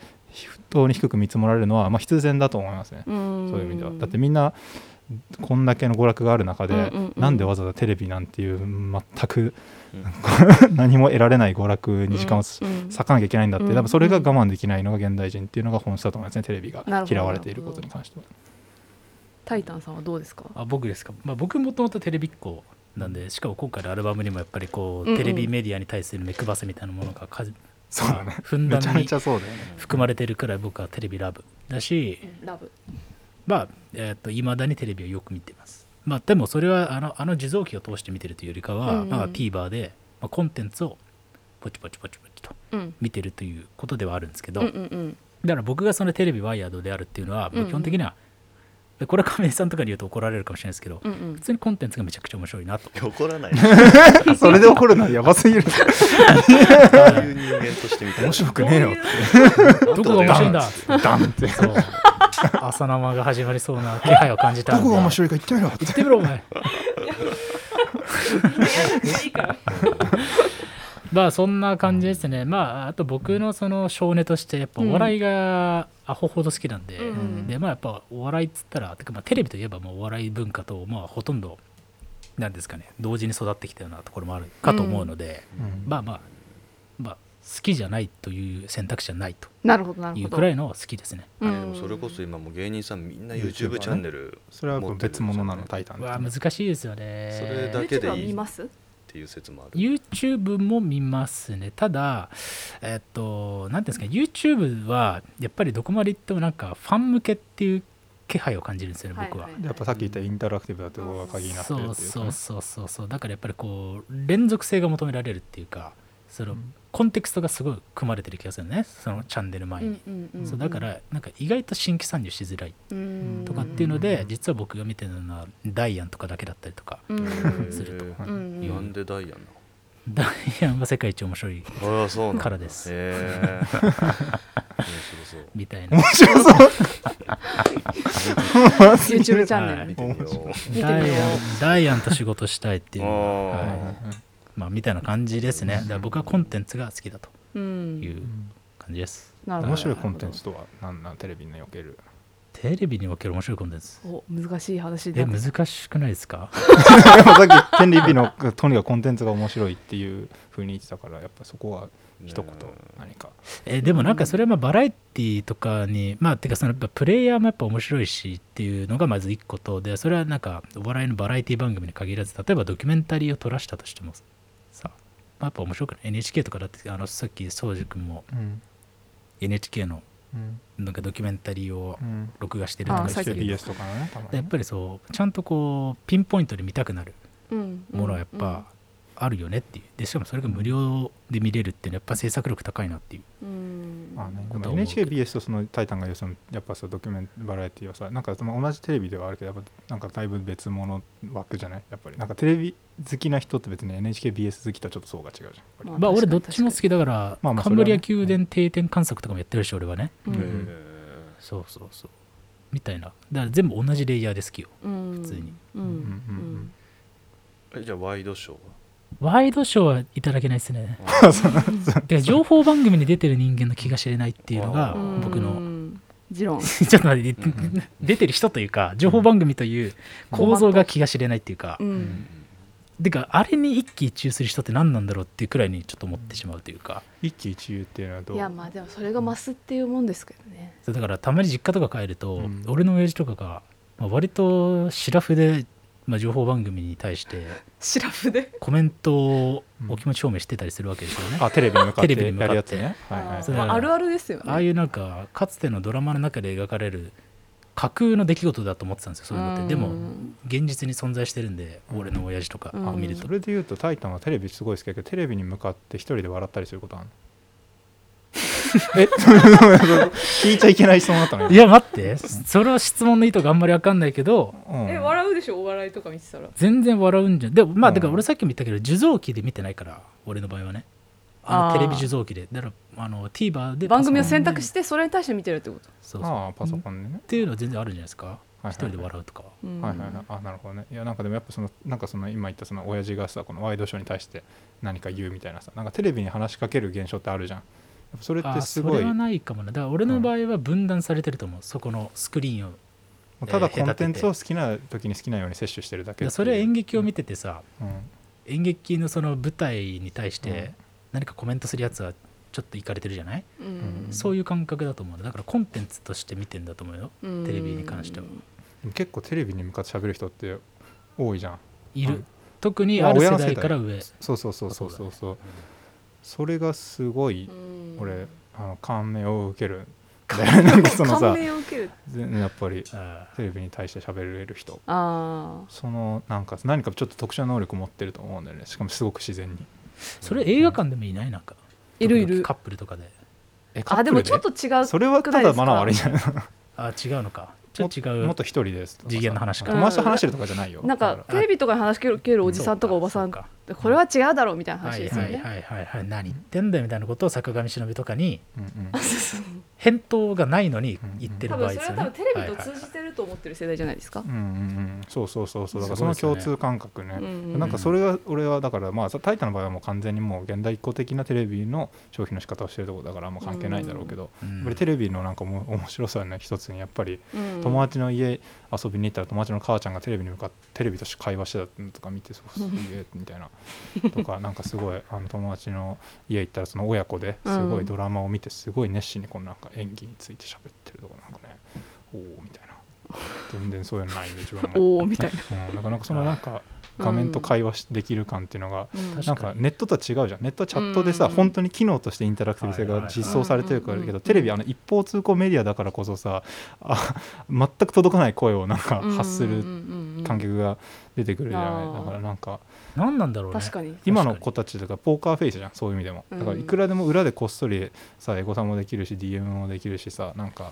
当に低く見積もられるのはまあ必然だと思いますね。うん。そういう意味では。だってみんなこんだけの娯楽がある中で、うんうんうん。なんでわざわざテレビなんていう全くうん。何も得られない娯楽に時間を割うんかなきゃいけないんだって、うん多分それが我慢できないのが現代人っていうのが本質だと思いますねテレビが。嫌われていることに関しては。タイタンさんはどうですか？あ僕ですか、まあ、僕もともとテレビっ子なんでしかも今回のアルバムにもやっぱりこう、うんうん。テレビメディアに対する目配せみたいなものがかそうだね。ふんだんにめちゃめちゃそうだよね。含まれてるくらい僕はテレビラブだしラブ。まあえー、と未だにテレビをよく見てます。まあでもそれはあのあの受像機を通して見てるというよりかは、うんうん。まあ、TVer で、まあ、コンテンツをポチポチポチポチとうん。見てるということではあるんですけど、うんうんうん。だから僕がそのテレビワイヤードであるっていうのは、うんうん。基本的にはでこれは亀井さんとかに言うと怒られるかもしれないですけど、うんうん。普通にコンテンツがめちゃくちゃ面白いなと。怒らない。それで怒るのはやばすぎる。そういう人間としてみたい。な面白くねえよっどこが面白いんだ。て。ダンって。そう。朝生が始まりそうな気配を感じたどこが面白いか言ってみろって言ってみろお前いいからまあそんな感じですね。まああと僕のその少年としてやっぱお笑いがアホほど好きなんで、うん。でまあやっぱお笑いっつったらてかまあテレビといえばもうお笑い文化とまあほとんどなんですかね同時に育ってきたようなところもあるかと思うので、うん。まあまあまあ好きじゃないという選択肢はないというくらいの好きですね。うん。あでもそれこそ今もう芸人さんみんな YouTube チャンネルそれは別物なのタイタンってわあ難しいですよねそれだけで YouTube はいい見ますっていう説もある。YouTube も見ますね。ただえっと何ていうんですか YouTube はやっぱりどこまで行ってもなんかファン向けっていう気配を感じるんですよね僕は、はいはい。やっぱさっき言ったインタラクティブだってことが鍵になってるそうっていうかねそうそうそうそうだからやっぱりこう連続性が求められるっていうかその、コンテクストがすごい組まれてる気がするね。そのチャンネル前に、うんうんうんそうだからなんか意外と新規参入しづらい。うん。とかっていうので、実は僕が見てるのはダイアンとかだけだったりとか、うん。すると。なんでダイヤなダイアンは世界一面白いからです。面白そう。みたいな。面白そう。YouTube チャンネル見てみよう。見てみよう。ダイアンダイアンと仕事したいっていうのは、はいまあ、みたいな感じですね。だから僕はコンテンツが好きだとうん。いう感じです、なるほど。面白いコンテンツとは何なんテレビにおけるテレビにおける面白いコンテンツ。お難しい話でえ難しくないですか？さっき天理日のとにかくコンテンツが面白いっていうふうに言ってたからやっぱそこは一言何か。えでもなんかそれはまあバラエティとかにまあてかそのやっぱプレイヤーもやっぱ面白いしっていうのがまず一個とでそれはなんかお笑いのバラエティ番組に限らず例えばドキュメンタリーを撮らしたとしてもやっぱ面白くない？NHK とかだってあのさっき宗司君もうん。NHK のうん。なんかドキュメンタリーをうん。録画してるとかあ言ってたけど CBS とかのねたまにやっぱりそうちゃんとこうピンポイントで見たくなるうん。ものはやっぱあるよねっていう。でしかもそれが無料で見れるっていうのはやっぱ制作力高いなっていう。うん。あ NHKBS とその「タイタン」がそのやっぱさドキュメンバラエティはさなんかまあ同じテレビではあるけどやっぱなんかだいぶ別物枠じゃない？やっぱり。なんかテレビ好きな人って別に NHKBS 好きとはちょっと層が違うじゃん。まあまあ俺どっちも好きだから、まあまあカンブリア宮殿定点観測とかもやってるし俺はね。うん。うんそうそうそう。みたいな。だから全部同じレイヤーで好きよ。うん。普通に。うんうんうん。えじゃあワイドショーは？ワイドショーはいただけないですね。で情報番組に出てる人間の気が知れないっていうのがうん。僕の。ちょっと待って、出てる人というか情報番組という構造が気が知れないっていうか、うん。てかあれに一喜一憂する人って何なんだろうっていうくらいにちょっと思ってしまうというか、一喜一憂っていうのはどう？いやまあでもそれが増すっていうもんですけどね。だからたまに実家とか帰ると、うん。俺の親父とかが、まあ、割とシラフで、まあ、情報番組に対してシラフで？コメントをお気持ち表明してたりするわけですよね。あテレビに向かってテレビに向かって。やるやつね。はいはいまああるあるですよね。ああいうなんかかつてのドラマの中で描かれる架空の出来事だと思ってたんですよそういうのって。でもうん現実に存在してるんで俺の親父とか見ると。それで言うと「タイタン」はテレビすごい好きだけどテレビに向かって一人で笑ったりすることあるの？え？聞いちゃいけない質問だったのいや待って。それは質問の意図があんまり分かんないけどうん。え笑うでしょ？お笑いとか見てたら。全然笑うんじゃん。でもまあうん。だから俺さっきも言ったけど受像機で見てないから俺の場合はね。あのテレビ受像機で。だからあの TVer で番組を選択ししてそれに対して見てるってこと？そうそう。ああパソコンでね。っていうのは全然あるんじゃないですか。一人で笑うとか。はうん。はいはいはい。あなるほどね。いやなんかでもやっぱそのなんかその今言ったその親父がさこのワイドショーに対して何か言うみたいなさなんかテレビに話しかける現象ってあるじゃんそれってあすごい。それはないかもな。だから俺の場合は分断されてると思うそこのスクリーンを。ただえーコンテンツを好きな時に好きなように摂取してるだけそれは演劇を見ててさうん。演劇のその舞台に対しうん。て何かコメントするやつはちょっといかれてるじゃない、うん。そういう感覚だと思うだからコンテンツとして見てんだと思うよ。うん。テレビに関しては。結構テレビに向かって喋る人って多いじゃん。いる、うん。特にまあある世親の世代代から上。そうそうそうそうそう。そそうそれがすごいうん。俺あの感銘を受ける。なんかその感さ銘を受ける全然やっぱりあテレビに対して喋れる人。ああ。そのなんか何かちょっと特殊な能力持ってると思うんだよね。しかもすごく自然に。それ映画館でもいないなんか。いるいる。カップルとかで。えあでもちょっと違うそれはただマナー悪いんじゃない。あ違うのか。ちょっと違う。もっと一人です次元の話か。友達と話してるとかじゃないよ。なんかテレビとかに話しかけるおじさんとかおばさんかこれは違うだろうみたいなはい話ですよね。はいはいはいはい何言ってんだよみたいなことを坂上忍とかにうんうん。返答がないのに言って多る場合ですよね。分それは多分テレビと通じてると思ってる世代じゃないですか。うんうんうん。そうそうそうそう。だからその共通感覚ね。うんうんなんかそれが俺はだからまあタイタンの場合はもう完全にもう現代一個的なテレビの消費の仕方をしてるところだからあんま関係ないんだろうけど、うん。やっぱりテレビのなんかも面白さの一つにやっぱりうん。友達の家遊びに行ったら友達の母ちゃんがテレビに向かってテレビとして会話してたのとか見てそうすげえみたいな。とかなんかすごいあの友達の家行ったらその親子ですごいドラマを見てすごい熱心にこのなんか演技について喋ってるとかなんかねおおみたいな。全然そういうのないんで自分も、おおみたいな。うん、だからなんかそのなんか画面と会話しできる感っていうのがうん。なんかネットとは違うじゃん。ネットはチャットでさ、うん。本当に機能としてインタラクティブ性が実装されてるからだけど、テレビあの一方通行メディアだからこそさあ 全く届かない声をなんか発する観客が出てくるじゃない、だからなんか何なんだろうね。確かに。今の子たちとかポーカーフェイスじゃんそういう意味でも。だからいくらでも裏でこっそりさエゴサもできるし DM もできるしさなんか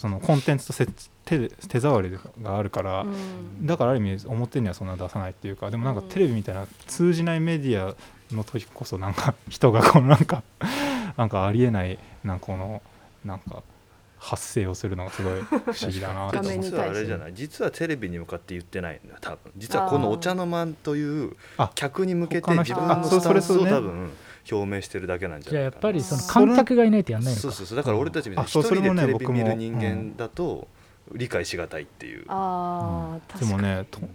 そのコンテンツとせ手で手触りがあるから、うん。だからある意味表にはそんな出さないっていうかでもなんかうん。テレビみたいな通じないメディアの時こそなんか人がこのなんか なんかありえないなんかこのなんか発声をするのがすごい不思議だな 実はあれじゃない？実はテレビに向かって言ってないんだよ多分。実はこのお茶の間というあ客に向けて自分のあスタンスそうそれそれね。を多分表明してるだけなんじゃじゃあな。いかなやっぱりその観客がいないとやんないのか。そうそうそう。だから俺たちみたいにあそう一人でそれもねテレビ見る人間だと理解しがたいっていう。ああでもねとど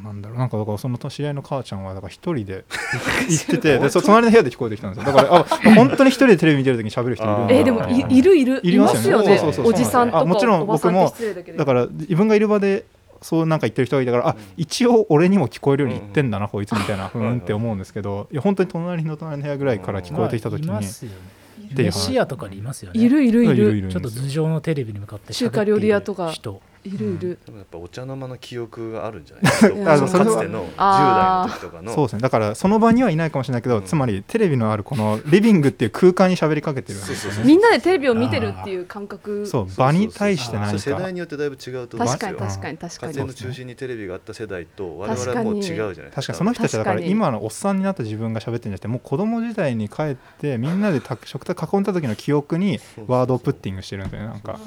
うなんだろう。なんかだからその知り合いの母ちゃんはだから一人で 行っててでそ隣の部屋で聞こえてきたんですよ。だからあ本当に一人でテレビ見てる時に喋る人いるんだ。えー。でもいいるいる。いりまよね。ますすよね。そうそうそうおじさんとかあもちろんおばさん僕もって失礼だけど。だから自分がいる場でそうなんか言ってる人がいたからあ一応俺にも聞こえるように言ってんだな、こいつみたいな。ふーん。って思うんですけどいや本当に隣の隣の部屋ぐらいから聞こえてきた時に、まあいますよね。っていう飯屋とかにいますよね。いるいるいいる。いるるちょっと頭上のテレビに向かって中華料理屋とか。人いるいる、でもやっぱお茶の間の記憶があるんじゃない？ですかかつそれはての10代の時とかの。そうですね。だからその場にはいないかもしれないけど、うん。つまりテレビのあるこのリビングっていう空間に喋りかけてるんですよ。ねみんなでテレビを見てるっていう感覚。そう。場に対してそれ何か世代によってだいぶ違うと思うんですよ。確かに確かに確かに。家庭の中心にテレビがあった世代と我々はもう違うじゃないですか。確かにその人たちはだから今のおっさんになった自分が喋ってるんじゃなくてもう子供時代に帰ってみんなでた食卓囲んだ時の記憶にワードをプッティングしてるんですよねなんか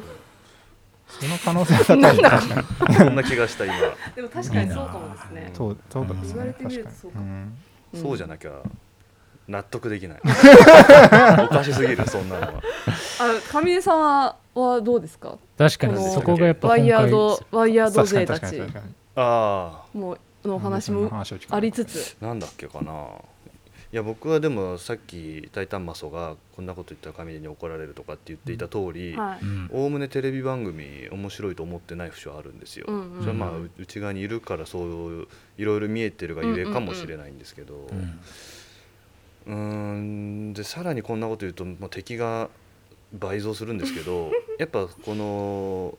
その可能性は高い確かにそんな気がした今。でも確かにそうかもですね。そうそうかもです言われてみるとそうかも。うん。そうじゃなきゃ納得できない。おかしすぎるそんなのは。あ上出さんははどうですか？確かにそこがやっぱワイヤー今ドワイヤード勢たち確かに確かに。あもうのお話もありつつ。あなんだっけかないや僕はでもさっき「タイタンマソ」がこんなこと言ったら神に怒られるとかって言っていた通りおおむねテレビ番組面白いと思ってない節はあるんですよ。うんうんそれはまあう内側にいるからそういういろいろ見えてるがゆえかもしれないんですけど。うんんでさらにこんなこと言うと、まあ、敵が倍増するんですけど やっぱこの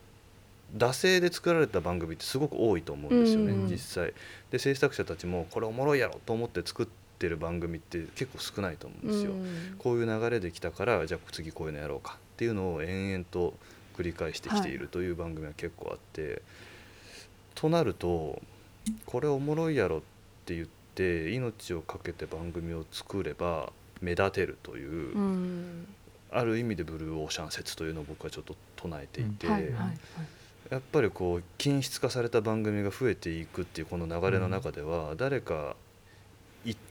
惰性で作られた番組ってすごく多いと思うんですよね、うんうん。実際。で制作者たちもこれおもろいやろと思って作ってる番組って結構少ないと思うんですよ、うん。こういう流れできたからじゃあ次こういうのやろうかっていうのを延々と繰り返してきているという番組は結構あって、となるとこれおもろいやろって言って命を懸けて番組を作れば目立てるという、うん。ある意味でブルーオーシャン説というのを僕はちょっと唱えていて、はいはいはい。やっぱりこう均質化された番組が増えていくっていうこの流れの中では、誰かい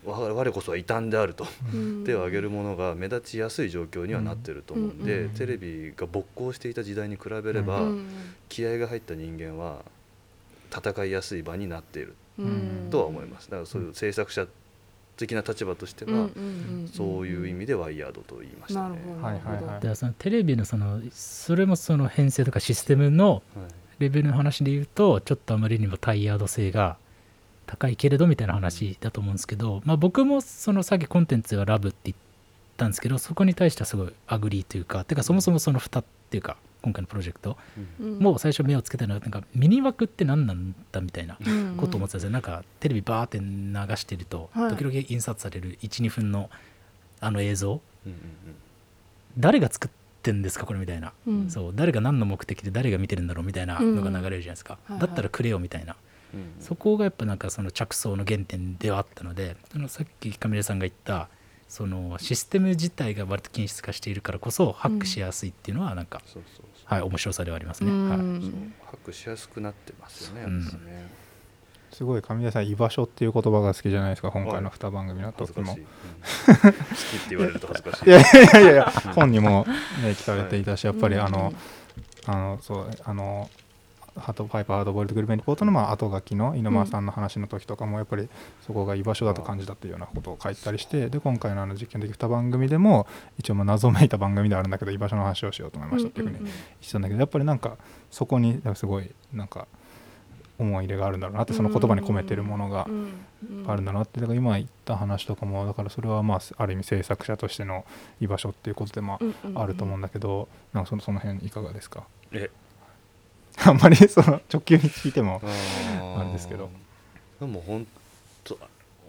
我我こそは異端であると。うん。手を挙げるものが目立ちやすい状況にはなってると思うんで、うん。テレビが没効していた時代に比べれば、うん。気合が入った人間は戦いやすい場になっている。うん。とは思います。だからそういう制作者的な立場としては、うんうんうんそういう意味で WIRED と言いましたね。はいはいはい。そのテレビのそのそれもその編成とかシステムのはい。レベルの話で言うとちょっとあまりにも TIRED 性が高いけれどみたいな話だと思うんですけど、まあ、僕もそのさっきコンテンツがラブって言ったんですけどそこに対してはすごい agree というかてかそもそもその蓋っていうか今回のプロジェクトうん。もう最初目をつけたのはなんかミニ枠って何なんだみたいなうんことを思ってたんですよ。なんかテレビバーって流してるとはい。時々印刷される12分のあの映像。うんうん誰が作ってんですかこれみたいな。うん。そう。誰が何の目的で誰が見てるんだろうみたいなのが流れるじゃないですか、うんはいはい。だったらくれよみたいな、そこがやっぱなんかその着想の原点ではあったのでそのさっきカミレさんが言ったそのシステム自体が割と均質化しているからこそハックしやすいっていうのはなんか、はい面白さではありますね、うん。はい。ハックしやすくなってますよね。すごい上田さん居場所っていう言葉が好きじゃないですか今回の2番組の時も恥ずかしい、うん。好きって言われると恥ずかしい。いやいやいや。い や本にもね聞かれていたしやっぱりうん。あのあのそうあのハートパイパーハードボイルドグルメリポートのまあ後書きの猪間さんの話の時とかもやっぱりそこが居場所だと感じたっていうようなことを書いたりしてで今回のあの実験的2番組でも一応まあ謎めいた番組ではあるんだけど居場所の話をしようと思いましたっていうふうに言ってたんだけどやっぱりなんかそこにすごいなんか思い入れがあるんだろうなってその言葉に込めてるものがあるんだなってだから今言った話とかもだからそれはまあある意味制作者としての居場所っていうことでまあると思うんだけどなんかそのその辺いかがですかえ あんまりその直球に聞いてもあれですけど。でも本当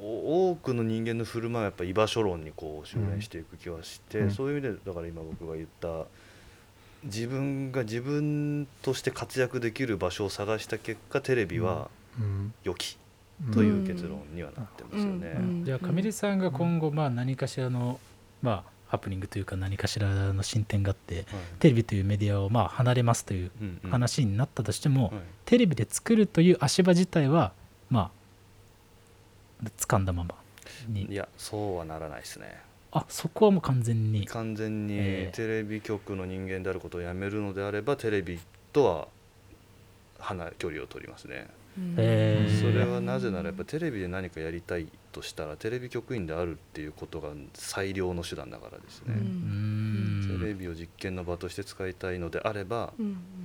お多くの人間の振る舞いはやっぱ居場所論にこう修練していく気はして、うん。そういう意味でだから今僕が言った自分が自分として活躍できる場所を探した結果テレビはうん。良きという結論にはなってますよね。うん。じゃあ上出さんが今後まあ何かしらのまあハプニングというか何かしらの進展があってはい。テレビというメディアをまあ離れますといううんうん。話になったとしても、はい。テレビで作るという足場自体はまあ掴んだままに。いやそうはならないですね。あそこはもう完全に。完全にええ。テレビ局の人間であることをやめるのであればテレビとは離れ距離を取りますね。えー。それはなぜならやっぱテレビで何かやりたいとしたらテレビ局員であるっていうことが最良の手段だからですね、うーん。テレビを実験の場として使いたいのであれば、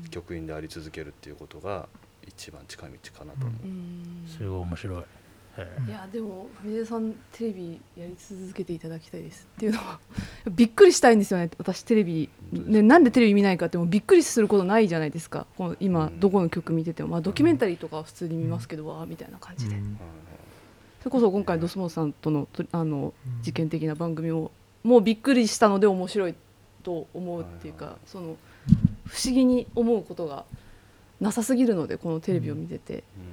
局員であり続けるっていうことが一番近道かなと思う、すごい面白いいやでもファミレさんテレビやり続けていただきたいです。っていうのは びっくりしたいんですよね。私テレビ、ね、なんでテレビ見ないかってもうびっくりすることないじゃないですか。この今うん。どこの曲見てても、まあ、ドキュメンタリーとかは普通に見ますけど、わあみたいな感じで、うん。それこそ今回ドスモンさんとのとあの事件的な番組ももうびっくりしたので面白いと思うっていうか、その不思議に思うことがなさすぎるのでこのテレビを見てて、うん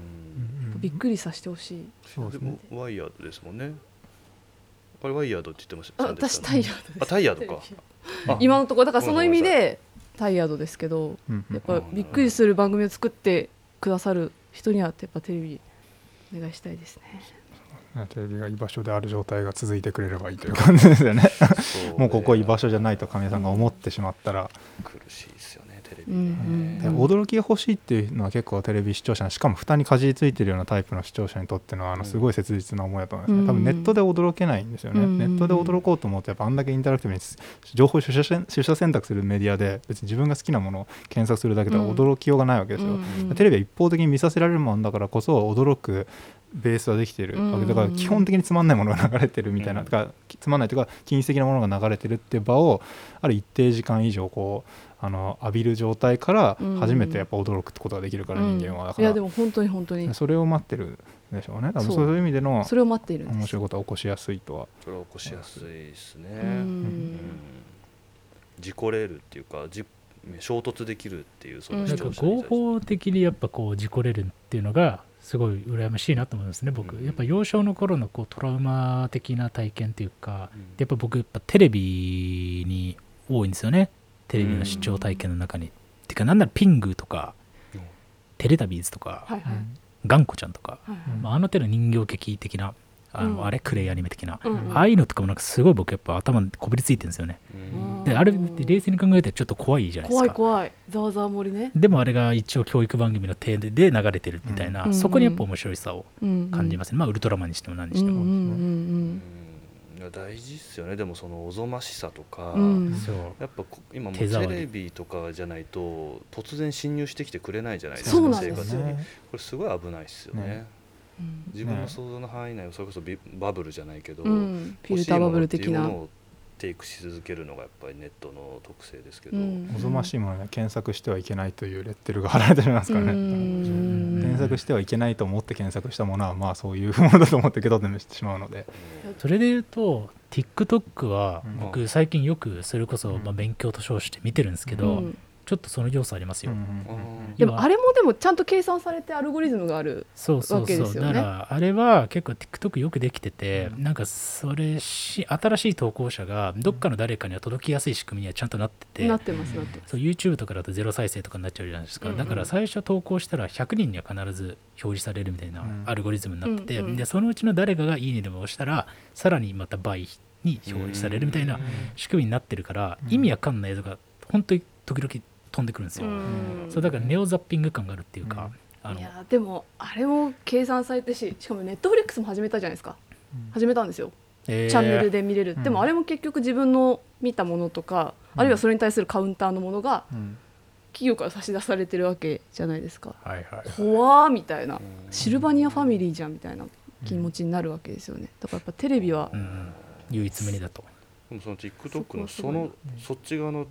びっくりさせてほしい。でそうですね。もワイヤードですもんね。これワイヤードって言ってました。あ私タイヤードです。あタイヤードか。あ 今のところだからその意味でタイヤードですけどうんやっぱびっくりする番組を作ってくださる人にはやっぱテレビお願いしたいですね。テレビが居場所である状態が続いてくれればいいという感じですよね。もうここ居場所じゃないと亀井さんが思ってしまったら、苦しいですよね。テレビうんねで驚きが欲しいっていうのは結構テレビ視聴者しかも蓋にかじりついてるようなタイプの視聴者にとってのあのすごい切実な思いだと思います。ね、うん。多分ネットで驚けないんですよね、うんネットで驚こうと思うとやっぱあんだけインタラクティブに情報を取捨選取捨選択するメディアで別に自分が好きなものを検索するだけでは驚きようがないわけですよ、うんテレビは一方的に見させられるもんだからこそ驚くベースはできているわけだからうん基本的につまんないものが流れてるみたいな、うん。とかつまんないというか近似的なものが流れてるっていう場をある一定時間以上こうあの浴びる状態から初めてやっぱ驚くってことができるから、人間は。だかいやらでも本当に本当に。それを待ってるでしょうね。多分そうそういう意味でのそれを待っている。面白いことは起こしやすいとはそれは起こしやすいですね。うん。うん。事故れるっていうかじ衝突できるっていうその視なん。か聴者に対して。合法的にやっぱこう事故れるっていうのがすごい羨ましいなと思いますね僕、うん。やっぱ幼少の頃のこうトラウマ的な体験っていうかうん。やっぱ僕やっぱテレビに多いんですよねテレビの視聴体験の中に、てかなんならピングとかうん。テレタビーズとか、はいはい。ガンコちゃんとか、はいうんまあ、あの手の人形劇的なあの、うん。あれクレイアニメ的な、うんうん。ああいうのとかもなんかすごい僕やっぱ頭にこびりついてるんですよね。うん。であれって冷静に考えたらちょっと怖いじゃないですか。怖い怖い。ざわざわ森ね。でもあれが一応教育番組の手で流れてるみたいな、うん。そこにやっぱ面白さを感感じますね、まあウルトラマンにしても何にしても、うんうんうんいや大事っすよね。でもそのおぞましさとか、うん。やっぱこ今もうテレビとかじゃないと突然侵入してきてくれないじゃないですか生活に、これすごい危ないっすよね。ね。うん。自分の想像の範囲内をそれこそビバブルじゃないけど、うん。フィルターバブル的な欲しいものっていうものをテイクし続けるのがやっぱりネットの特性ですけど、うん。おぞましいものには検索してはいけないというレッテルが貼られてますからね、うん。検索してはいけないと思って検索したものはまあそういうものだと思って受け取ってしまうので、それで言うと TikTok はうん。僕最近よくそれこそまあ勉強と称して見てるんですけど、うんちょっとその要素ありますよ、うんうんでもあれもでもちゃんと計算されてアルゴリズムがあるそうそうわけそう、ですよねだからあれは結構 TikTok よくできてて、うん。なんかそれし新しい投稿者がどっかの誰かには届きやすい仕組みにはちゃんとなってて、なってますなってます。そう YouTube とかだとゼロ再生とかになっちゃうじゃないですか、うんうん。だから最初投稿したら100人には必ず表示されるみたいなうん。アルゴリズムになってて、うんうんでそのうちの誰かが「いいね」でも押したらさらにまた倍に表示されるみたいな仕組みになってるから、うん。意味わかんない映像が本当に時々飛んでくるんですよ、うん。そうだからネオザッピング感があるっていうか、あのいやでもあれも計算されてししかもネットフリックスも始めたじゃないですか。始めたんですよ。えー。チャンネルで見れる、うん。でもあれも結局自分の見たものとか、うん。あるいはそれに対するカウンターのものがうん。企業から差し出されてるわけじゃないですか。はいはい怖ーみたいな。うんシルバニアファミリーじゃんみたいな気持ちになるわけですよね。だからやっぱテレビは唯一無二だと。でもその TikTok のそのそっち側の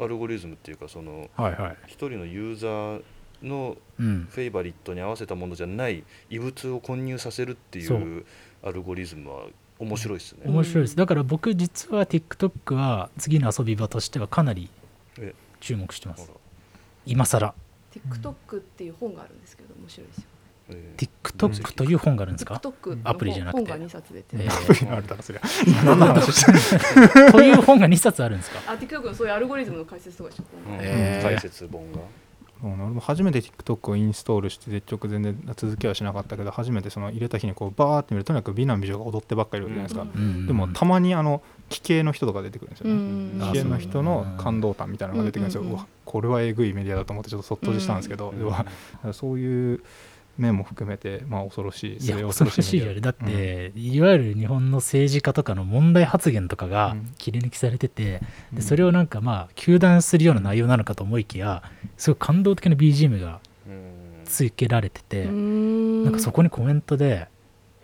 アルゴリズムっていうかそのはいはい。一人のユーザーのうん。フェイバリットに合わせたものじゃない異物を混入させるっていそう。うアルゴリズムは面白いですね。面白いです。だから僕実は TikTok は次の遊び場としてはかなりえ。注目してます。今更。TikTok っていう本があるんですけど面白いですよ。えー TikTok という本があるんですか？アプリじゃなくて。本が2冊出てえるアプリがあるだ。ろ そりゃ何の話してるという本が2冊あるんですか？あ TikTok のそういうアルゴリズムの解説とかでしょうん。えー。解説本が。俺も初めて TikTok をインストールして結局全然続けはしなかったけど初めてその入れた日にこうバーって見るととにかく美男美女が踊ってばっかりいるじゃないですか、うん。でもたまにあの奇形の人とか出てくるんですよね、うん。奇形の人の感動感みたいなのが出てくるんですよ、うわこれはえぐいメディアだと思ってちょっとそっとしたんですけど、そういう面も含めて、まあ、恐ろしい。いや末恐ろしいよね。だって、いわゆる日本の政治家とかの問題発言とかがうん。切り抜きされてて、うん。でそれをなんかまあ糾弾するような内容なのかと思いきやすごい感動的な BGM がうん。つけられてて、うん。なんかそこにコメントで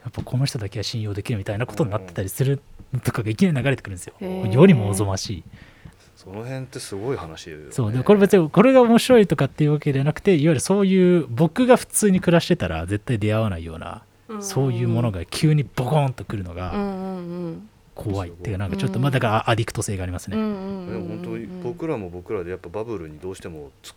やっぱこの人だけは信用できるみたいなことになってたりするとかがいきなり流れてくるんですよ。へー。世にもおぞましいその辺ってすごい話よね。そうでこれ別にこれが面白いとかっていうわけではなくていわゆるそういう僕が普通に暮らしてたら絶対出会わないようなそういうものが急にボコーンとくるのが怖いっていうかなんかちょっとまあだからアディクト性がありますね、本当に僕らも僕らでやっぱバブルにどうしてもつ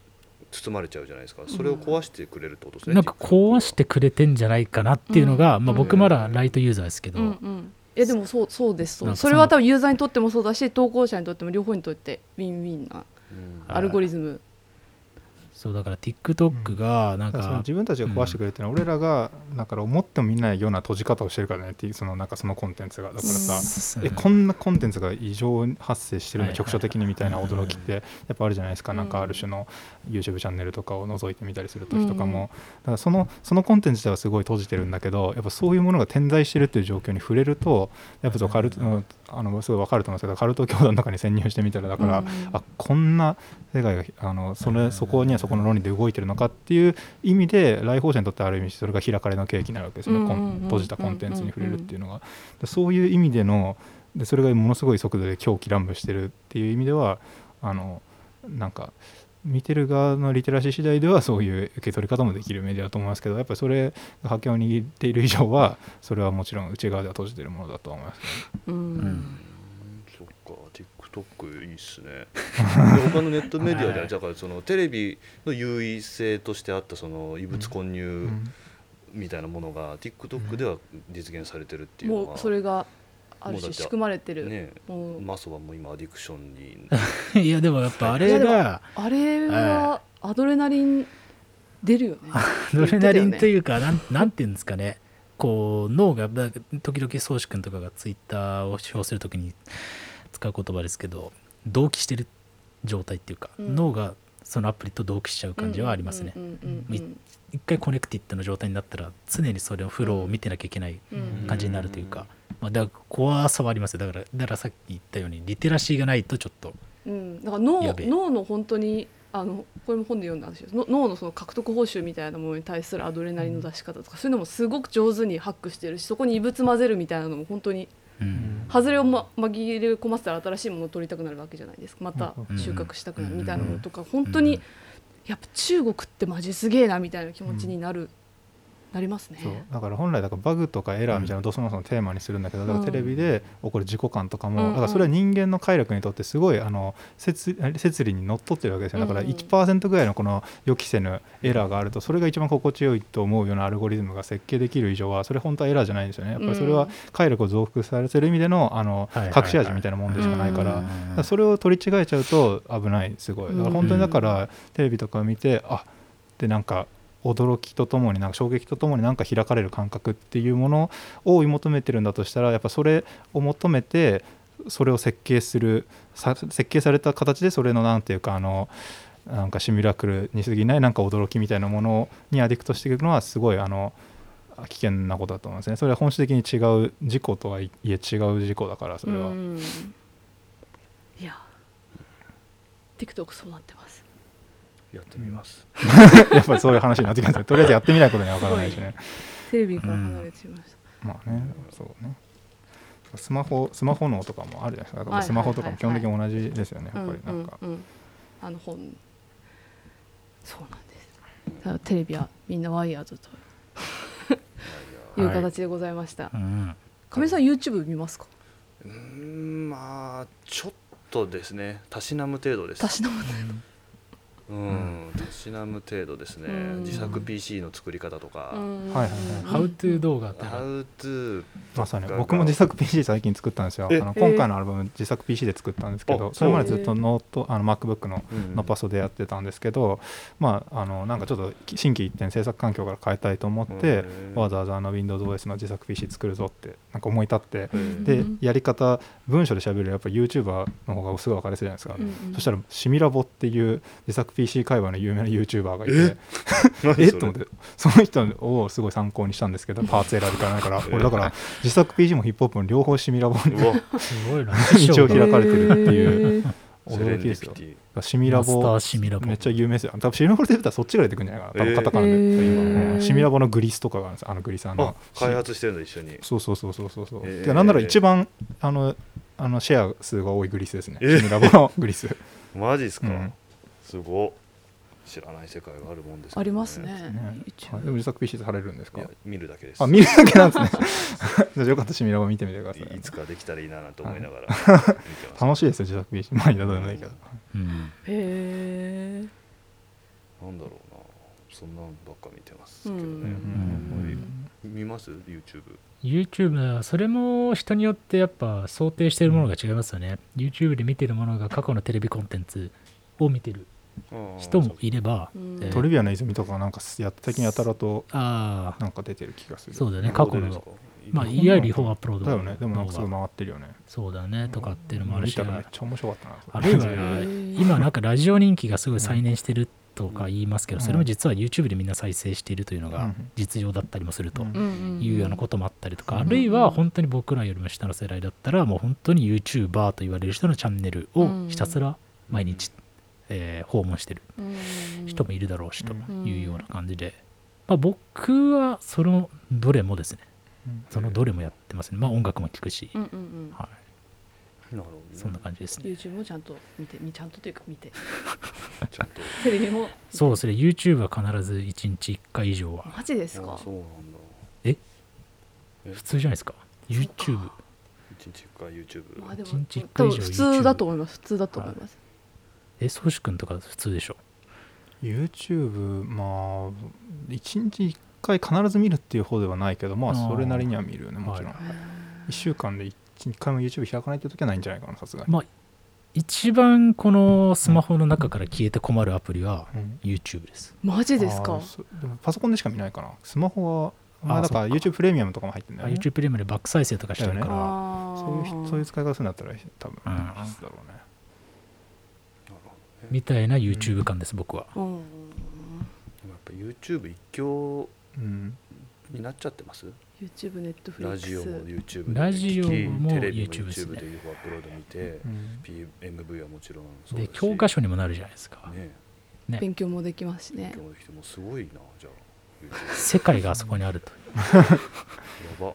包まれちゃうじゃないですか。それを壊してくれるってことですね、なんか壊してくれてんじゃないかなっていうのが、まあ、僕まだライトユーザーですけど、うんうんいやでもそうそうです。そうそれは多分ユーザーにとってもそうだし投稿者にとっても両方にとってウィンウィンなうん。アルゴリズムそうだから TikTok がなんかだからその、自分たちが壊してくれてるのは俺らがだから思っても見ないような閉じ方をしてるからねっていうそのなんかそのコンテンツが。だからさ、うんえこんなコンテンツが異常発生してるの局所的にみたいな驚きってやっぱあるじゃないですか、うん。なんかある種の YouTube チャンネルとかを覗いてみたりする時とかも、うん。だからそのそのコンテンツ自体はすごい閉じてるんだけどやっぱそういうものが点在してるっていう状況に触れるとやっぱそうカルト、うんあのすごい分かると思うんですけどカルト教団の中に潜入してみたらだから、うん。あこんな世界があのそれそこにはそこの論理で動いてるのかっていう意味で来訪者にとってある意味それが開かれの契機になるわけですよね、閉じたコンテンツに触れるっていうのが。でそういう意味でのでそれがものすごい速度で狂気乱舞してるっていう意味ではあのなんか見てる側のリテラシー次第ではそういう受け取り方もできるメディアだと思いますけどやっぱりそれが覇権を握っている以上はそれはもちろん内側では閉じてるものだと思います、ね、うん TikTok いいっすね。で他のネットメディアでは はいだからそのテレビの優位性としてあったその異物混入うん。みたいなものが TikTok では実現されてるっていうのもはうそれがある種仕組まれてる、ねもう。マスはもう今アディクションに。いやでもやっぱあれがあれはアドレナリン出るよね。アドレナリンというかなんなんていうんですかね。こう脳がだ時々宗志君とかがツイッターを表するときに使う言葉ですけど同期してる状態っていうか、うん。脳がそのアプリと同期しちゃう感じはありますね、一回 connected の状態になったら常にそれをフローを見てなきゃいけないうん。感じになるというか、まあ、だから怖さはありますよ。だからだからさっき言ったようにリテラシーがないとちょっとうん、だから脳脳の本当にあのこれも本で読んだ話です。の脳のその獲得報酬みたいなものに対するアドレナリンの出し方とか、そういうのもすごく上手にハックしてるしそこに異物混ぜるみたいなのも本当にうん外れを、ま、紛れ込ませたら新しいものを取りたくなるわけじゃないですか。またうん。収穫したくなるみたいなのとか。本当にやっぱ中国ってマジすげえなみたいな気持ちになる、なりますね。そう。だから本来だからバグとかエラーみたいなのをどそもそもテーマにするんだけど、だからテレビで起こる自己感とかも、うんだからそれは人間の快楽にとってすごいあの摂摂理にのっとってるわけですよ。だからうんうん1%ぐらいのこの予期せぬエラーがあるとそれが一番心地よいと思うようなアルゴリズムが設計できる以上はそれ本当はエラーじゃないんですよね。やっぱりそれは快楽を増幅されてる意味でのあの隠し味みたいなもんでしかないから。らそれを取り違えちゃうと危ないすごい。だから本当にだからテレビとかを見てあでなんか驚きとともになんか衝撃とともになんか開かれる感覚っていうものを追い求めてるんだとしたらやっぱそれを求めてそれを設計する設計された形でそれのなんていうかあのなんかシミュラクルに過ぎないなんか驚きみたいなものにアディクトしていくのはすごいあの危険なことだと思うんですねそれは本質的に違う事故とはいえ違う事故だからそれは。いや TikTok そうなってます。やってみます、やっぱりそういう話になってきますね。とりあえずやってみないことには分からないしね。テレビから離れてしまいました。まあね、そうね。スマホ、スマホ脳とかもあるじゃないですか。スマホとかも基本的に同じですよね。やっぱりうんなんか。うんうんあの本そうなんですテレビはみんなワイヤードという形でございました、うん亀井さん YouTube 見ますか？うーんまあちょっとですねたしなむ程度ですたしなむうんたしなむ程度ですね。うん。自作 PC の作り方とか。うん。はいはいはい。ハウトゥー動画とか How to まさに。僕も自作 PC 最近作ったんですよ。あえの今回のアルバム自作 PC で作ったんですけど、あそれまでずっとノートあの MacBook のうん。のパソでやってたんですけど、まああのなんかちょっと新規一点制作環境から変えたいと思って、うんわざわざあの WindowsOS の自作 PC 作るぞってなんか思い立って。うんでうんやり方文章で喋るよりやっぱり YouTuber の方がすごい分かりやすいじゃないですか、うんうん。そしたらシミラボっていう自作 PC 界隈の有名な YouTuber がいて。え？え？っと思って。その人をすごい参考にしたんですけど パーツ選びから。ないから俺だから自作 PC もヒップホップも両方シミラボにうわ。すごいな。一応開かれてるっていう。驚きですよ。シミラボーシミラボめっちゃ有名ですよ。多分シミラボで言ったらそっちが出てくるんじゃないかな。多分えーカタカナで言ったら今へーうん。シミラボのグリスとかがあるんですあのグリスああの開発してるんだ一緒に。そうそうそうそうそう。そう、えーでなんなら一番あのあのシェア数が多いグリスですね、え？ーシミラボのグリス。マジっすか、うんすごっ知らない世界があるもんですね。ありますね。ね。YouTube はいでも自作 PC されるんですか？見るだけです。あ見るだけなんですね。じゃあよかったシミラボ見てみてください。いいつかできたらいいななんて思いながら見てます。楽しいですよ自作 PC まあいいないいけど。うん。へえなんだろうな。そんなんばっか見てますけどね、うん。はい見ます？YouTube YouTube はそれも人によってやっぱ想定してるものが違いますよね、YouTube で見てるものが過去のテレビコンテンツを見てる人もいれば、トリビアの泉とかなんかやった時にやたらとああなんか出てる気がする。そうだよねな過去の。まあいわゆる違法アップロードだよね。でもなんかすごい動画回ってるよね。そうだねとかっていうのもある見したらめっちゃ面白かったなあるいはー今なんかラジオ人気がすごい再燃してるとか言いますけど、うん。それも実は YouTube でみんな再生しているというのがうん。実情だったりもするというようなこともあったりとか、うんあるいは本当に僕らよりも下の世代だったらもう本当に YouTuber と言われる人のチャンネルをひたすら毎日、えー訪問してる。うん。人もいるだろうしとうん。いうような感じで、まあ、僕はそのどれもですね。うん。そのどれもやってますね。まあ音楽も聴くし、うんうんうん。はなるほどそんな感じですね。YouTube もちゃんと見てみちゃんとというか見て。ちゃんと。テレビも。そうですね。YouTube は必ず1日1回以上は。マジですか？あそうなんだ。え？え？普通じゃないですか？YouTube 一日一回 YouTube まあでも一日一多回以上分普通だと思います。普通だと思いますえ宗志君とか普通でしょ？YouTube まあ1日1回必ず見るっていう方ではないけどまあそれなりには見るよねもちろん、はい1週間で 1, 回も YouTube 開かないって時はないんじゃないかなさすがに、まあ一番このスマホの中から消えて困るアプリはうん。YouTube です。マジですか？でもパソコンでしか見ないかな。スマホはまあだから YouTube プレミアムとかも入ってるんだあよね。YouTube プレミアムでバック再生とかしてるから、あそういう人そういう使い方するんだったら多分、うん。だろうねみたいな YouTube 感です、僕は。うん。でもやっぱ YouTube 一強うん。になっちゃってます？YouTube ネットフリックスラジオも YouTube で。ラジオも聞きテレビも YouTube ですね YouTube でアップロード見て、うん。PMV はもちろんそうで教科書にもなるじゃないですか、ね。ね。勉強もできますしね。今日できてもうすごいなじゃあ。世界があそこにあると やば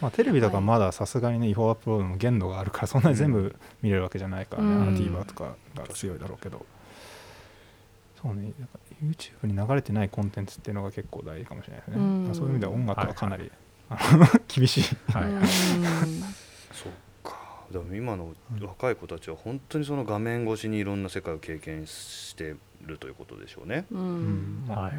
まあ、テレビとかまださすがにね違法アップロードの限度があるからそんなに全部見れるわけじゃないからね、うん。あの TVer とかが強いだろうけど。そうねなんか YouTube に流れてないコンテンツっていうのが結構大事かもしれないですね、うん。まあそういう意味では音楽はかなり、あの 厳しい。はい。うん。そっかでも今の若い子たちは本当にその画面越しにいろんな世界を経験してるということでしょうね。ううん。はいはい。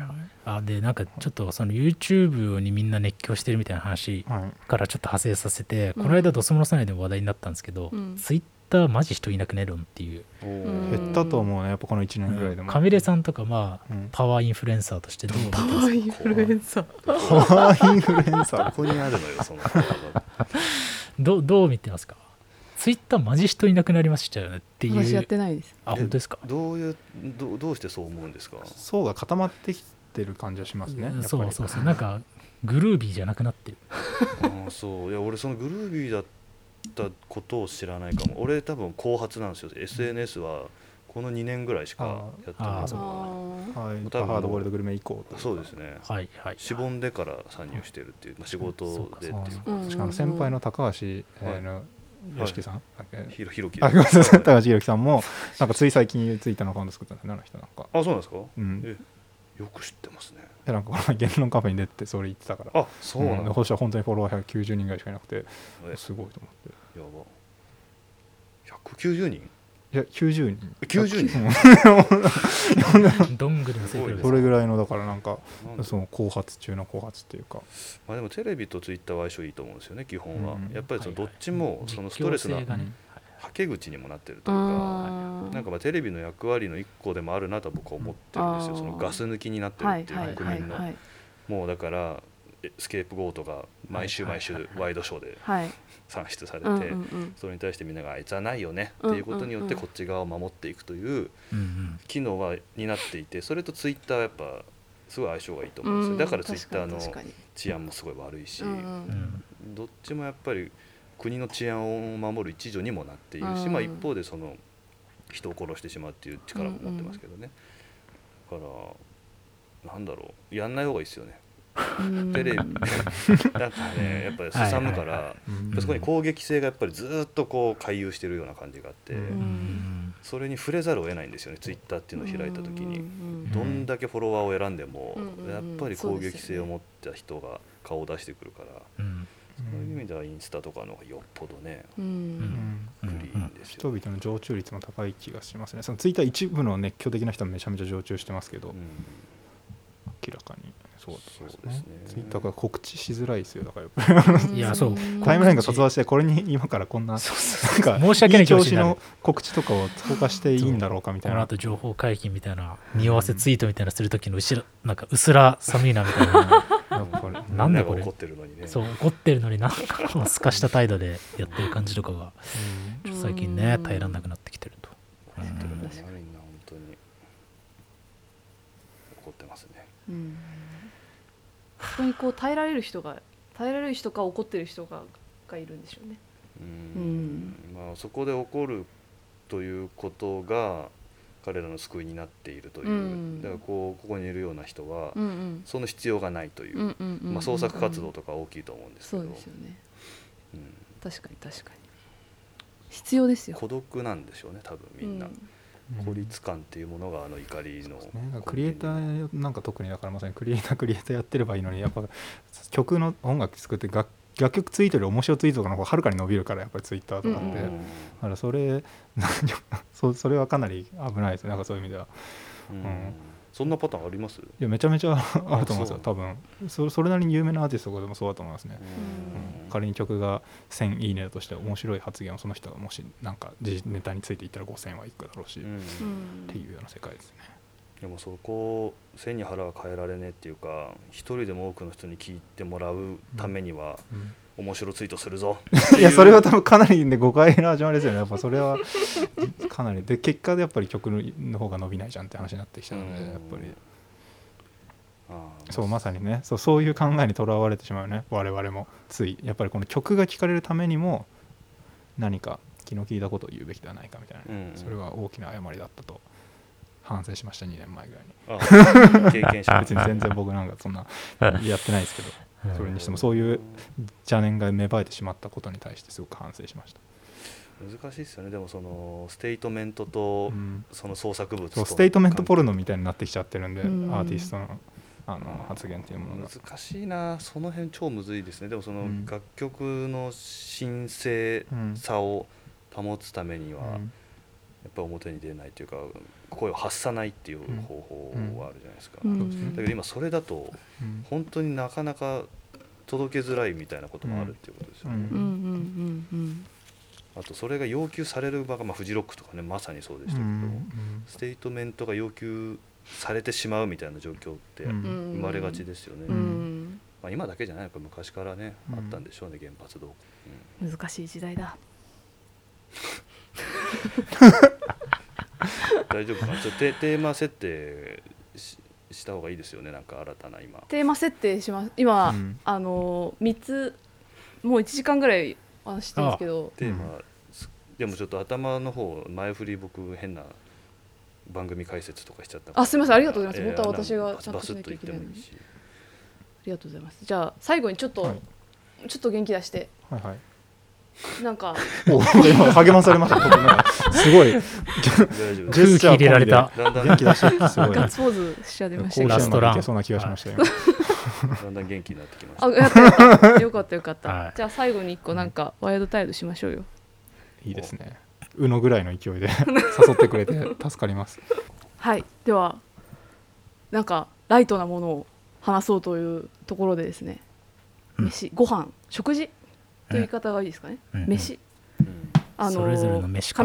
あでなんかちょっとその YouTube にみんな熱狂してるみたいな話はいからちょっと派生させて、うん。この間ドスモノさないでも話題になったんですけど、うん。Twitter マジ人いなくねるんっていう、減ったと思うねやっぱこの1年ぐらいでも、カミレさんとかまあ、うん。パワーインフルエンサーとしてどう パワーインフルエンサー。パワーインフルエンサー。どこにあるのよその どうどう見てますか？ツイッターマジ人いなくなりましたよねっていう。私やってないです。あ本当ですか？どういうどうどうしてそう思うんですか？層が固まってきてる感じはしますねそうそうそう。なんかグルービーじゃなくなってる。ああそう。いや俺そのグルービーだったことを知らないかも。俺多分後発なんですよ。SNS はこの2年ぐらいしかやってない。はい、多分ハードボイルドグルメ以降そうですね。はいはい。しぼんでから参入してるっていう、まあ、仕事でっていううんうんうん。確かに先輩の高橋、えーのはい YOSHIKI さん、ひろひろき。高橋宏樹さんもなんかつい最近ツイッターのアカウント作ったんですよねあの人なんか。あそうなんですか、うん。えよく知ってますね。でなんかこの前言論カフェに出てそれ言ってたから。あそうなんだ、ん。そしたら本当にフォロワー190人ぐらいしかいなくてえ。すごいと思って。やば。190人？いや90人90人うんどんぐりの成功ですそれぐらいのだからなんかなんでその後発中の後発っていうか。まあ、でもテレビとツイッターは相性いいと思うんですよね基本は、うん。やっぱりそのどっちはいはい。もそのストレスな実況性がね。はけ口にもなってるとーいうか。なんかまあテレビの役割の一個でもあるなと僕は思ってるんですよ。そのガス抜きになってるっていうはいはい国民のはいはい。もうだからえスケープゴートが毎週毎週はいはいはい。ワイドショーで。はい算出されうんうんてうん。それに対してみんながあいつはないよねってうんいうことによってうんこっち側を守っていくという機能は担っていてそれとツイッターはやっぱすごい相性がいいと思うんですうんよだからツイッターの治安もすごい悪いしうんうんどっちもやっぱり国の治安を守る一助にもなっているし、うんまあ、一方でその人を殺してしまうっていう力も持ってますけどね、だからなんだろうやんない方がいいですよね。うんテレビな。んかねやっぱりすさむから、そこに攻撃性がやっぱりずっとこう回遊してるような感じがあって、それに触れざるを得ないんですよねツイッターっていうのを開いた時に、うんどんだけフォロワーを選んでも、やっぱり攻撃性を持った人が顔を出してくるから、うん。そういう意味ではインスタとかの方がよっぽどね、うん。うんクリーンですよ、人々の常駐率も高い気がしますねそのツイッター一部の熱狂的な人はめちゃめちゃ常駐してますけど、そうですね。ツイッターが告知しづらいですよだからやっぱり。いやそう。タイムラインが突話してこれに今からこんななんか申し訳ない調子の告知とかを投下していいんだろうかみたいな。この後情報解禁みたいな匂わせツイートみたいなする時の後ろなんかうすら寒いなみたいな。なんだこれ怒ってるのにねそう怒ってるのになんかすかした態度でやってる感じとかがちょっと最近ね耐えられなくなってきてると、怒ってますね。うんそこにこう耐えられる人が耐えられる人か怒ってる人ががいるんでしょうね。うん。まあそこで怒るということが彼らの救いになっているという、うん。だからこうここにいるような人は、うんうん。その必要がないという、うんうんうんうんまあ、創作活動とか大きいと思うんですけど、そうですよね。うん。確かに確かに。必要ですよ。孤独なんでしょうね多分みんな、うん孤立感っていうものがあの怒りの、ね、クリエイターなんか特にだからまさにクリエイタークリエイターやってればいいのにやっぱ曲の音楽作って楽楽曲ツイートより面白ツイートとかの方がはるかに伸びるからやっぱりツイッターとかって、うん。だからそれ そそれはかなり危ないですね。なんかそういう意味では。うん。んそんなパターンあります、いやめちゃめちゃあると思うんですよ多分。そそれなりに有名なアーティストとかでもそうだと思いますね、うん。うん。仮に曲が1000いいねだとして面白い発言をその人がもしなんかネタについて言ったら5000はいくだろうし、っうん。うんていうような世界ですね。でもそこを背に腹は変えられねえっていうか一人でも多くの人に聞いてもらうためには面白ツイートするぞ。いやそれは多分かなりね誤解の始まりですよね。やっぱそれはかなり。で結果でやっぱり曲の方が伸びないじゃんって話になってきたのでうん。やっぱり。そうまさにね。そうそういう考えにとらわれてしまうね。我々も。つい。やっぱりこの曲が聴かれるためにも何か気の利いたことを言うべきではないかみたいな、うんそれは大きな誤りだったと。反省しました2年前ぐらいに。ああ経験者。別に全然僕なんかそんなやってないですけどそれにしてもそういう邪念が芽生えてしまったことに対してすごく反省しました、難しいですよね。でもそのステートメントとうん。その創作物とステートメントポルノみたいになってきちゃってるんで、うん。アーティストのあの発言っていうものが。難しいな。その辺超むずいですね。でもそのうん。楽曲の神聖さを保つためにはやうん。っぱり表に出ないというか声を発さないっていう方法はあるじゃないですか、だけど今それだとうん。本当になかなか届けづらいみたいなこともあるっていうことですよね、あとそれが要求される場が、まあ、フジロックとかねまさにそうでしたけど、ステートメントが要求されてしまうみたいな状況って生まれがちですよね、まあ、今だけじゃないのか昔からね、うん。あったんでしょうね原発動難しい時代だ 大丈夫か？なちょっとテテーマ設定しした方がいいですよね。なんか新たな今。テーマ設定します。今、うん。あの3つもう1時間ぐらいあしてるんですけど。テーマ、すでもちょっと頭の方前振り僕変な番組解説とかしちゃったあすみません。ありがとうございます。えー本当は私がちゃんとしなきゃいけないのにありがとうございます。じゃあ最後にちょっと、はい。ちょっと元気出して。はいはいなんか。励まされました。すごい。空気入れられた。元気出してすごい。ガッツポーズしちゃいました。ラストラン。そうな気がしました今だんだん元気になってきましたあやったやった。よかったよかった、はい。じゃあ最後に一個なんかワイルドタイルしましょうよ。いいですね。うのぐらいの勢いで 誘ってくれて助かります。はい。ではなんかライトなものを話そうというところでですね、うん。飯ご飯食事という言い方がいいですかね、うん。飯？うん。あの上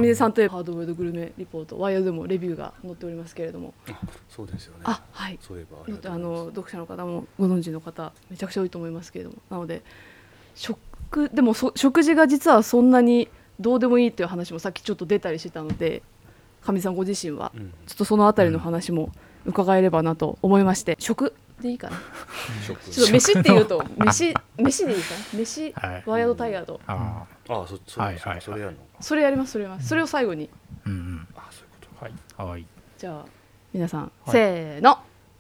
出さんといえばハードボイルドグルメリポートワイヤーでもレビューが載っておりますけれども。そうですよね。あはい。そういえばああの読者の方もご存知の方めちゃくちゃ多いと思いますけれども。なので食でもそ食事が実はそんなにどうでもいいという話もさっきちょっと出たりしてたので上地さんご自身はうん。ちょっとそのあたりの話も伺えればなと思いまして。食でいいかな。食。ちょっと飯っていうと 飯飯でいいかな。飯はい。ワイヤードタイヤードあああそそはいはいはい。それやるのか。それやりますそれやります。それを最後に。うんあそういうことはい。うんはい。じゃあ皆さん、はい。せーの。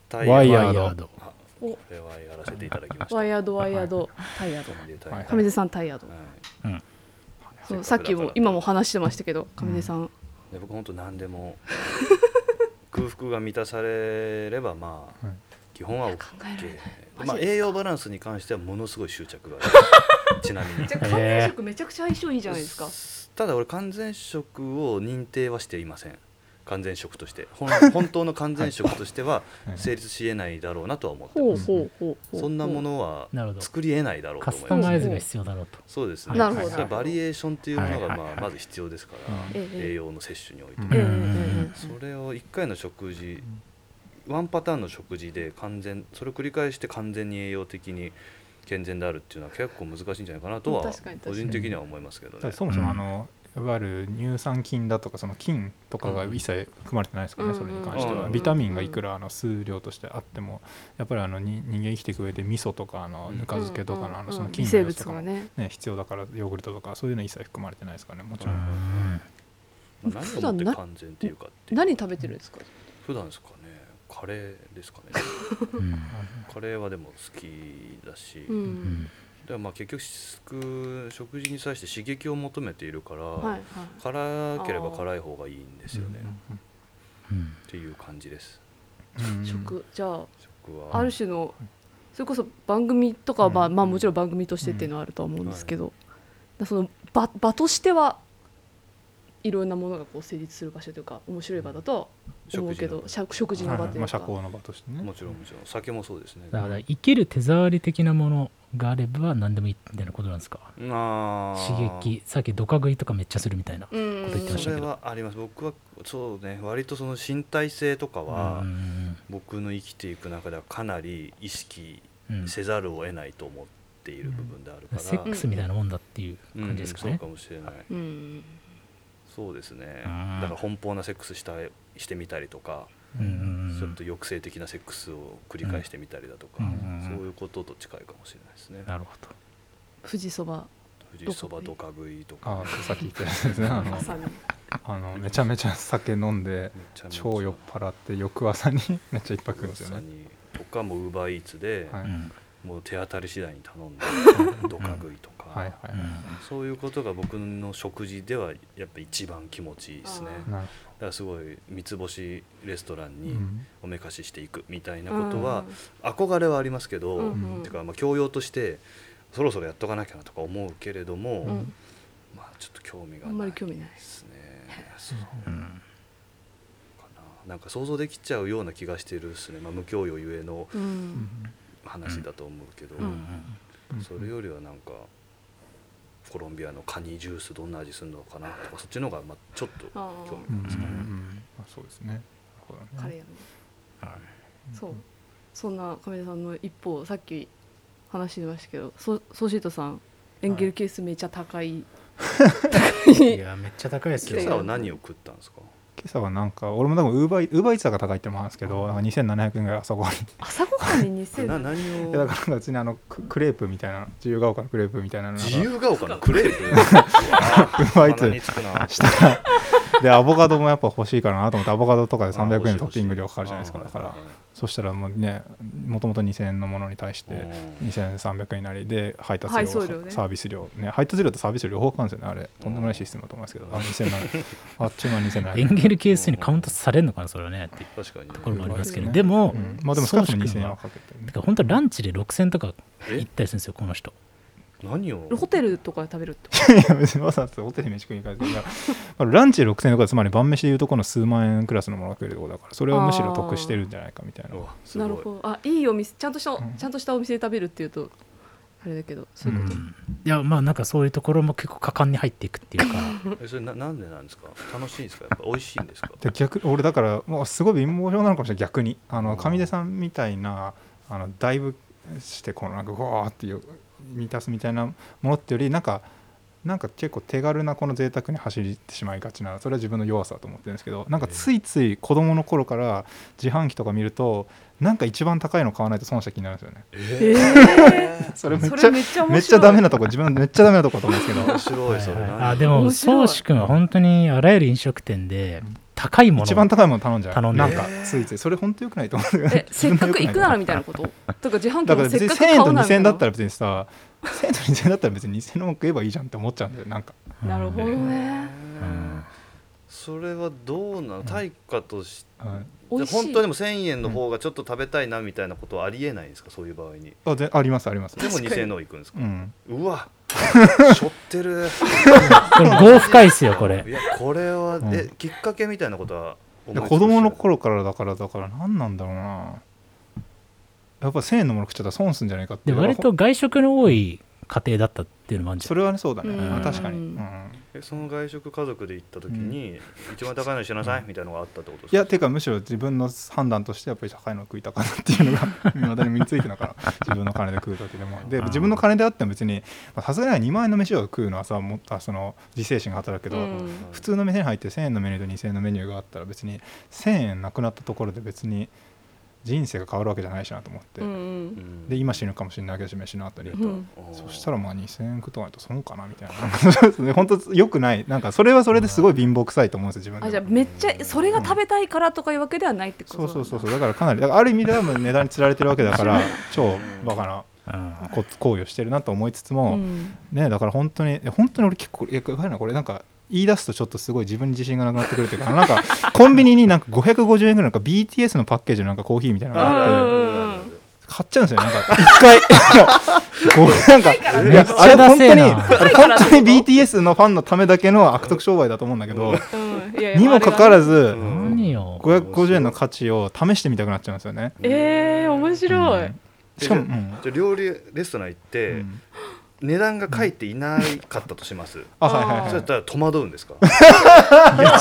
タワイヤード。ワイヤード。あおこれはやらせていただきましたワイヤードワイヤードタイヤード。飛んでタイヤはい。上出さんタイヤード。はい。そうさっきも今も話してましたけど上出さん、で僕本当何でも空腹が満たされればまあ、はい基本は OK 考えられない。マジですか？まあ栄養バランスに関してはものすごい執着がある。ちなみに。じゃあ完全食めちゃくちゃ相性いいじゃないですか、ただ俺完全食を認定はしていません。完全食として。本 本当の完全食としてははい。成立しえないだろうなとは思ってます。ほうほうほうほう。そんなものは作りえないだろうとカ思います。スタマイズが必要だろうと。そうですね。なるほどそれはバリエーションっていうものがはいはいはい。まあまず必要ですから。ええ。栄養の摂取において。それを1回の食事ワンパターンの食事で完全それを繰り返して完全に栄養的に健全であるっていうのは結構難しいんじゃないかなとは個人的には思いますけどね。そもそもうん。あの、いわゆる乳酸菌だとかその菌とかが一切含まれてないですからね、うんそれに関しては、うんビタミンがいくらあの数量としてあってもやっぱりあのに人間生きていく上で味噌とかあのうんぬか漬けとかのあのその菌のやつとかね。ね、必要だからヨーグルトとかそういうの一切含まれてないですからねもちうろん、ん。まあ何をもって完全っていうかって何食べてるんですか？普段ですかねカレーですかね。うん。カレーはでも好きだし、ううん。んでもまあ結局食事に際して刺激を求めているから、はいはい。辛ければ辛い方がいいんですよね、うん。っていう感じです。うん。食じゃあ食は。ある種のそれこそ番組とかはまあ、うん。まあもちろん番組としてっていうのはあるとは思うんですけど、だその場場としてはいろんなものがこう成立する場所というか面白い場だとは思うけど食事の場というまあ、社か、交の場としてね。もちろんもちろん。酒もそうですね。だから生きる手触り的なものがあれば何でもいいみたいなことなんですか？刺激さっきドカ食いとかめっちゃするみたいなうん。こと言ってましたけど。それはあります。僕はそうね割とその身体性とかはうん僕の生きていく中ではかなり意識うん。せざるを得ないと思っている部分であるから、セックスみたいなもんだっていううん感じですかね。そうかもしれない。うんそうですね。うん。だから奔放なセックスしたいしてみたりとか、うんうんちょっと抑制的なセックスを繰り返してみたりだとか、うんそういうことと近いかもしれないですね、なるほど。富士そば。富士そばどか食いとか。あさっき言ったやつですね。あのあのめちゃめちゃ酒飲んで超酔っ払って翌朝に めっちゃ一泊くんですよね。とかもウーバーイーツで、はい。うんもう手当たり次第に頼んで どか食いとか、はいはいはい、そういうことが僕の食事ではやっぱ一番気持ちいいですね。あだからすごい三つ星レストランにうん。おめかししていくみたいなことは憧れはありますけど、うんうん。てかまあ教養としてそろそろやっとかなきゃなとか思うけれども、うん。うんまあちょっと興味があないんまり興味ないですね。そううんかな。なんか想像できちゃうような気がしてるですね、まあ、無教養ゆえのううんん。話だと思うけど、うん。うん。それよりはなんかコロンビアのカニジュースどんな味するのかなとかそっちの方がまあちょっとあ興うんうんう味がありますかね。んまあそうですね。カレーやね。はい。そう。そんな亀田さんの一方さっき話してましたけどソソシートさんエンゲル係数めっちゃ高い、い。やめっちゃ高いですよ。今朝は何を食ったんですか？今朝はなんか俺も多分ウーバーウーバーイーツが高いってのもあるんですけどなんか2700円ぐらい朝ごはん。に朝ごはんに2000な何を？いやだから別にあのククレープみたいな自由が丘のクレープみたいなのなんか。自由が丘のクレープ？ウー バーイーツ。したらでアボカドもやっぱ欲しいからなと思ってアボカドとかで300円トッピング料かかるじゃないですか。だからそしたらもうねもともと2000円のものに対して2300円になりで配達料サービス料ね。配達料とサービス料両方かかるんですよねあれとんでもないシステムだと思いますけど。あ2700 あっちの2700円。エンゲル係数にカウントされるのかなそれはね。っていう確かにね。ところもありますけど。うん。でも、うん。まあでも少なくとも2000円ははかけてるね。てか本当ランチで6000とかえ行ったりするんですよこの人何を？ホテルとかで食べるってこいや別にわざわざホテルに飯食いに行かないけど まあランチで6000円とかつまり晩飯でいうとこの数万円クラスのものが食えるところだからそれはむしろ得してるんじゃないかみたいな。なごい。るほど。あいいお店ちゃんとした、ん。ちゃんとしたお店で食べるっていうとあれだけどそういうこと、うん。いやまあなんかそういうところも結構果敢に入っていくっていうか。えそれななんでなんですか？楽しいんですか？やっぱ美味しいんですか？で逆俺だからもうすごい貧乏症なのかもしれない逆に。あの上出さんみたいなあのだいぶしてこのなんかうわーっていう満たすみたいなものってよりなんかなんか結構手軽なこの贅沢に走ってしまいがちなそれは自分の弱さだと思ってるんですけどなんかついつい子供の頃から自販機とか見るとなんか一番高いの買わないと損した気になるんですよね。えそれめっちゃめっちゃめっちゃダメなとこ自分めっちゃダメなとこだと思うんですけど。面白い。それはいはい。なあでも宗志君は本当にあらゆる飲食店で高いもの一番高いもの頼んじゃう。頼んでなんかついつい。それ本当よくないと思う。え せっかく行くならみたいなこと？とか自販機だから別にもせっかく1000円と買うなら2000円だったらら別にさ1000円と2000円だったら別に2000円のも食えばいいじゃんって思っちゃうんだよなんか。なるほどね。うんそれはどうなの？対価としてはい。本当にも1000円の方がちょっと食べたいなみたいなことはありえないんですか？そういう場合に。あでありますあります。でも確かに。2000円の方行くんですか？うん。うわ。しょってる。これ5深いっすよこれ。いやこれはうん。えきっかけみたいなことは子供の頃からだからだから何なんだろうな。やっぱ1000円のもの食っちゃったら損すんじゃないかって。で割と外食の多い家庭だったっていうのもあるんじゃそれはねそうだね。うん。あ確かに、ううん。その外食家族で行った時に、一番高いのにしなさいみたいなのがあったってことですか？いやてかむしろ自分の判断としてやっぱり高いの食いたかなっていうのがいまだに身についてるのかな。自分の金で食う時でも。で自分の金であっても別にまあさすがに2万円の飯を食うのはさもあその自制心が働くけど、うん。普通の店に入って1000円のメニューと2000円のメニューがあったら別に1000円なくなったところで別に人生が変わるわけじゃないしなと思って、うんううん。んで今死ぬかもしれないけど飯の後に言うと、うん。そしたらまあ2000円食っとかないと損かなみたいな。そうですね本当よくない。なんかそれはそれですごい貧乏くさいと思うんですよ自分であじゃあめっちゃそれが食べたいからとかいうわけではないってことそうそうそううそう。だからかなりだからある意味ではもう値段につられてるわけだから超バカなうん。こ行為をしてるなと思いつつも、ん。ねだから本当にえ本当に俺結構いなこれ。なんか言い出すとちょっとすごい自分に自信がなくなってくるというかなんか コンビニになんか550円ぐらいなんか BTS のパッケージのなんかコーヒーみたいなのがあって買っちゃうんですよなんか一回こう なんかいやあれ本当に本当に BTS のファンのためだけの悪徳商売だと思うんだけどにもかかわらずうん。何よ。550円の価値を試してみたくなっちゃうんですよね。えー、面白い、うん。しかも、うん。じゃあ料理レストラン行って、うん値段が書いていないかったとします、あはいはいはい。そしたら戸惑うんですか？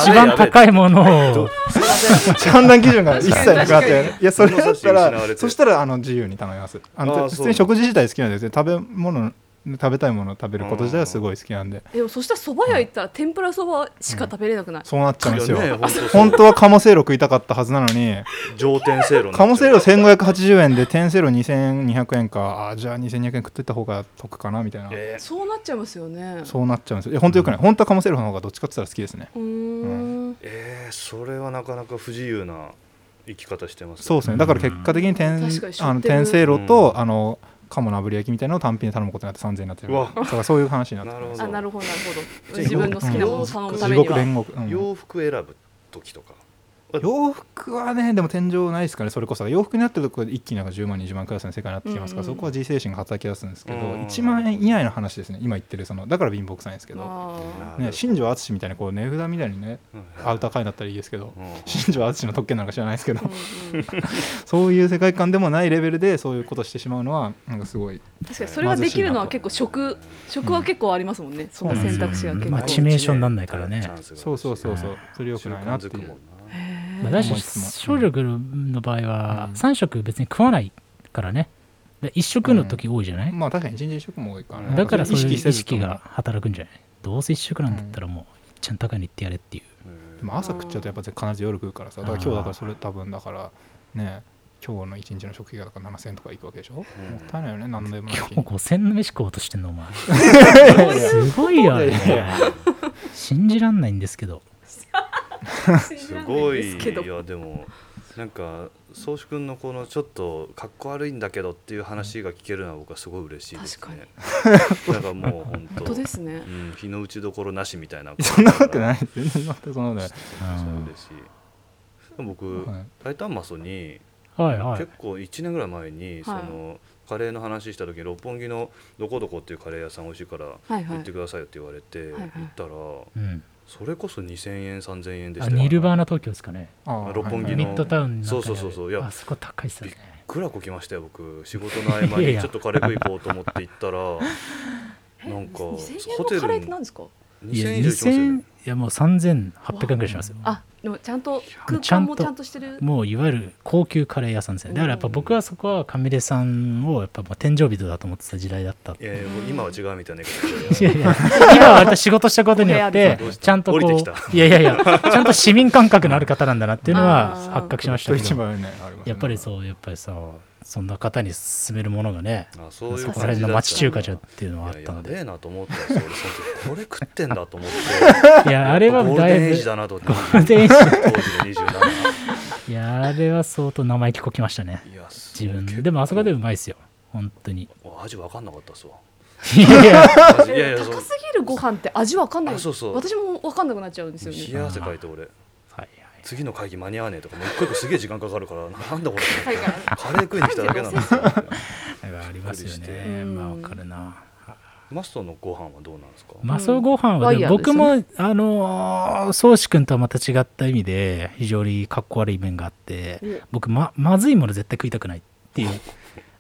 一番高いものを。判断基準が一切なくなって。いやそれだったらそしたらあの自由に頼みます。あのあー普通に食事自体好きなんですよ。食べ物食べたいものを食べること自体はすごい好きなんで。でもそしたら蕎麦屋行ったら天ぷらそばしか食べれなくない、そうなっちゃうんですよ。ね本当は鴨せいろ食いたかったはずなのに。上天せいろ鴨せいろ1580円で天せいろ2200円か。あーじゃあ2200円食ってった方が得かなみたいな。えそうなっちゃいますよね。そうなっちゃうんです。よ本当よくない？本当は鴨せいろの方がどっちかって言ったら好きですね。うーん。ーえーそれはなかなか不自由な生き方してますね。そうですね。だから結果的に天確かにしょあの天せいろと、うん。あの鴨の炙り焼きみたいなのを単品で頼むことになって3000円になってる。だからそういう話になってる。なるほど。あなるほどなるほど。自分の好きなものを頼むた地めに洋服選ぶ時とか 洋服はねでも天井ないですかね。それこそ洋服になってるところで一気になんか10万20万クラスの世界になってきますから、うんうんそこは自制心が働き出すんですけど、うん1万円以内の話ですね。今言ってるそのだから貧乏くさいんですけど、ね、新庄淳みたいなこう値札みたいにねうん。アウター買いだったらいいですけどうん。新庄淳の特権なんか知らないですけど。うんうん そういう世界観でもないレベルでそういうことしてしまうのはなんかすごい。確かにそれができるのは結構食食は結構ありますもんね、その選択肢が結構、まあ致命傷になんないからね。そうそうそうそう。それよく習ないなっていうまあ、だし少女の場合はうん。3食別に食わないからね。で1食の時多いじゃない、まあ確かに一日一食も多いからね。だからそういう意識が働くんじゃない？どうせ1食なんだったらもういっちゃん高いに行ってやれっていう。うんでも朝食っちゃうとやっぱ必ず夜食うからさだから今日だからそれ多分だからね今日の一日の食費がだから7000円とかいくわけでしょ、もったいないよね何でも。ない今日5000の飯食おうとしてんのお前。すごいよね。信じらんないんですけどすごいですけど。い。やでもなんか宗志君のこのちょっとかっこ悪いんだけどっていう話が聞けるのは僕はすごい嬉しいですね。なんかもう本当。本当ですね。うん、日の打ちどころなしみたいな。そんなわけないい全然全くそんなことないそう嬉しい。僕、はい。タイタンマソに、はいはい。結構1年ぐらい前に、そのカレーの話した時に六本木のどこどこっていうカレー屋さん美味しいから行ってくださいよって言われて、行ったらうんそれこそ2000円3000円であしたよ。ニルバーナ東京ですかね。六本木の。ミッドタウンのそうそうそうそう。いやあそこ高いっすよね。くらこ来ましたよ僕。仕事の合間にちょっとカレー食い行こうと思って行ったらなんか2000円ホテルのカレーって何ですか？いや2000円以上しますよねいやもう3800円ぐらいしますよ。あでもちゃんと空間もちゃんとしてる。もういわゆる高級カレー屋さんですね。だからやっぱ僕はそこはカミレさんをやっぱもう天井人だと思ってた時代だった。いやいやもう今は違うみたいな言いやいや今は割と仕事したことによってちゃんとこう いやいやいやちゃんと市民感覚のある方なんだなっていうのあはー。発覚しましたけど。ねやっぱりそうやっぱりさそんな方に勧めるものがねあそういうそこら辺の町中華じゃっていうのはあったのでいややべえなと思ったんですよ。俺その時これ食ってんだと思って。いやあれはゴールだいぶデンエイジだなと。思ってゴールデンエイジ当時で27いやあれは相当生意気こきましたね。いやす自分。でもあそこでうまいですよ。本当に。味わかんなかったっすわ。いやいや。高すぎるご飯って味わかんない。あそうそう。私もわかんなくなっちゃうんですよね。冷や汗かいて俺次の会議間に合わねえとかもう一個一個すげえ時間かかるからなんだこれ。カレー食いに来ただけな。んですよありますよねまあわかるな。マストのご飯はどうなんですか？マソご飯はね。僕もあの宗志君とはまた違った意味で非常にかっこ悪い面があって僕ままずいもの絶対食いたくないっていう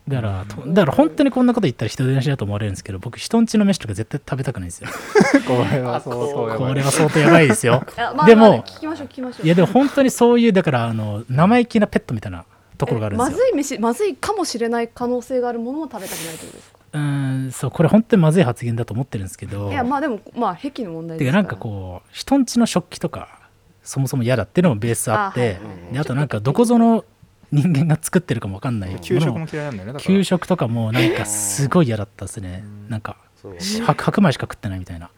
だからとだから本当にこんなこと言ったら人出しだと思われるんですけど僕人んちの飯とか絶対食べたくないんですよ。これは相当やばい。これは相当やばい。ですよ。あまあでもまあ聞きましょう聞きましょう。いやでも本当にそういうだからあの生意気なペットみたいなところがあるんですよ。まずい飯まずいかもしれない可能性があるものも食べたくないってことですか？うーんそうこれ本当にまずい発言だと思ってるんですけど。いやまあでもまあ癖の問題ですから。なんかこう人んちの食器とかそもそも嫌だっていうのもベースあってあはい。であとなんかどこぞの人間が作ってるかも分かんない給食も嫌いなんだよね給食とかもなんかすごい嫌だったですね。なんか白白米しか食ってないみたいな。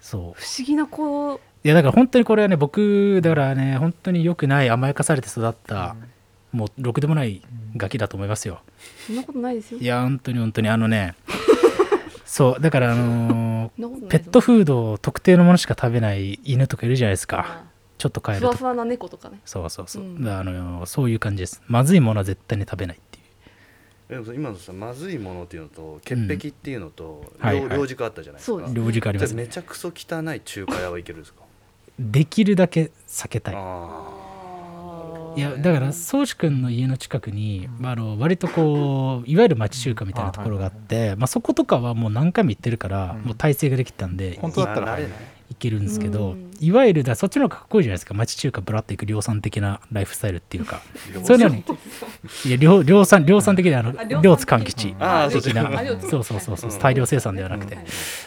そう。不思議なこういやだから本当にこれはね僕だからね本当に良くない甘やかされて育ったもうろくでもないガキだと思いますよ。そんなことないですよ。いや本当に本当にあのね そうだからあのーペットフードを特定のものしか食べない犬とかいるじゃないですか。あちょっと変えると。ふわふわな猫とかね。そうそうそう、うん。あのそういう感じです。まずいものは絶対に食べないっていう。でも今のさまずいものっていうのと潔癖っていうのと両はいはい。両軸あったじゃないですか。そうです両軸ありますね。じゃあめちゃくそ汚い中華屋はいけるんですか？できるだけ避けたい。あいやだから宗志君の家の近くに、まあ、あの割とこういわゆる町中華みたいなところがあって、まあ、そことかはもう何回も行ってるから、うん。もう体制ができてたんで本当だったら慣れない行けるんですけど、うん。いわゆるだそっちの方がかっこいいじゃないですか。町中華ブラッと行く量産的なライフスタイルっていうか。そういうのにいや量量産量産的であのあ量津勘吉的なそうそう。そうそううん大量生産ではなくて。うん。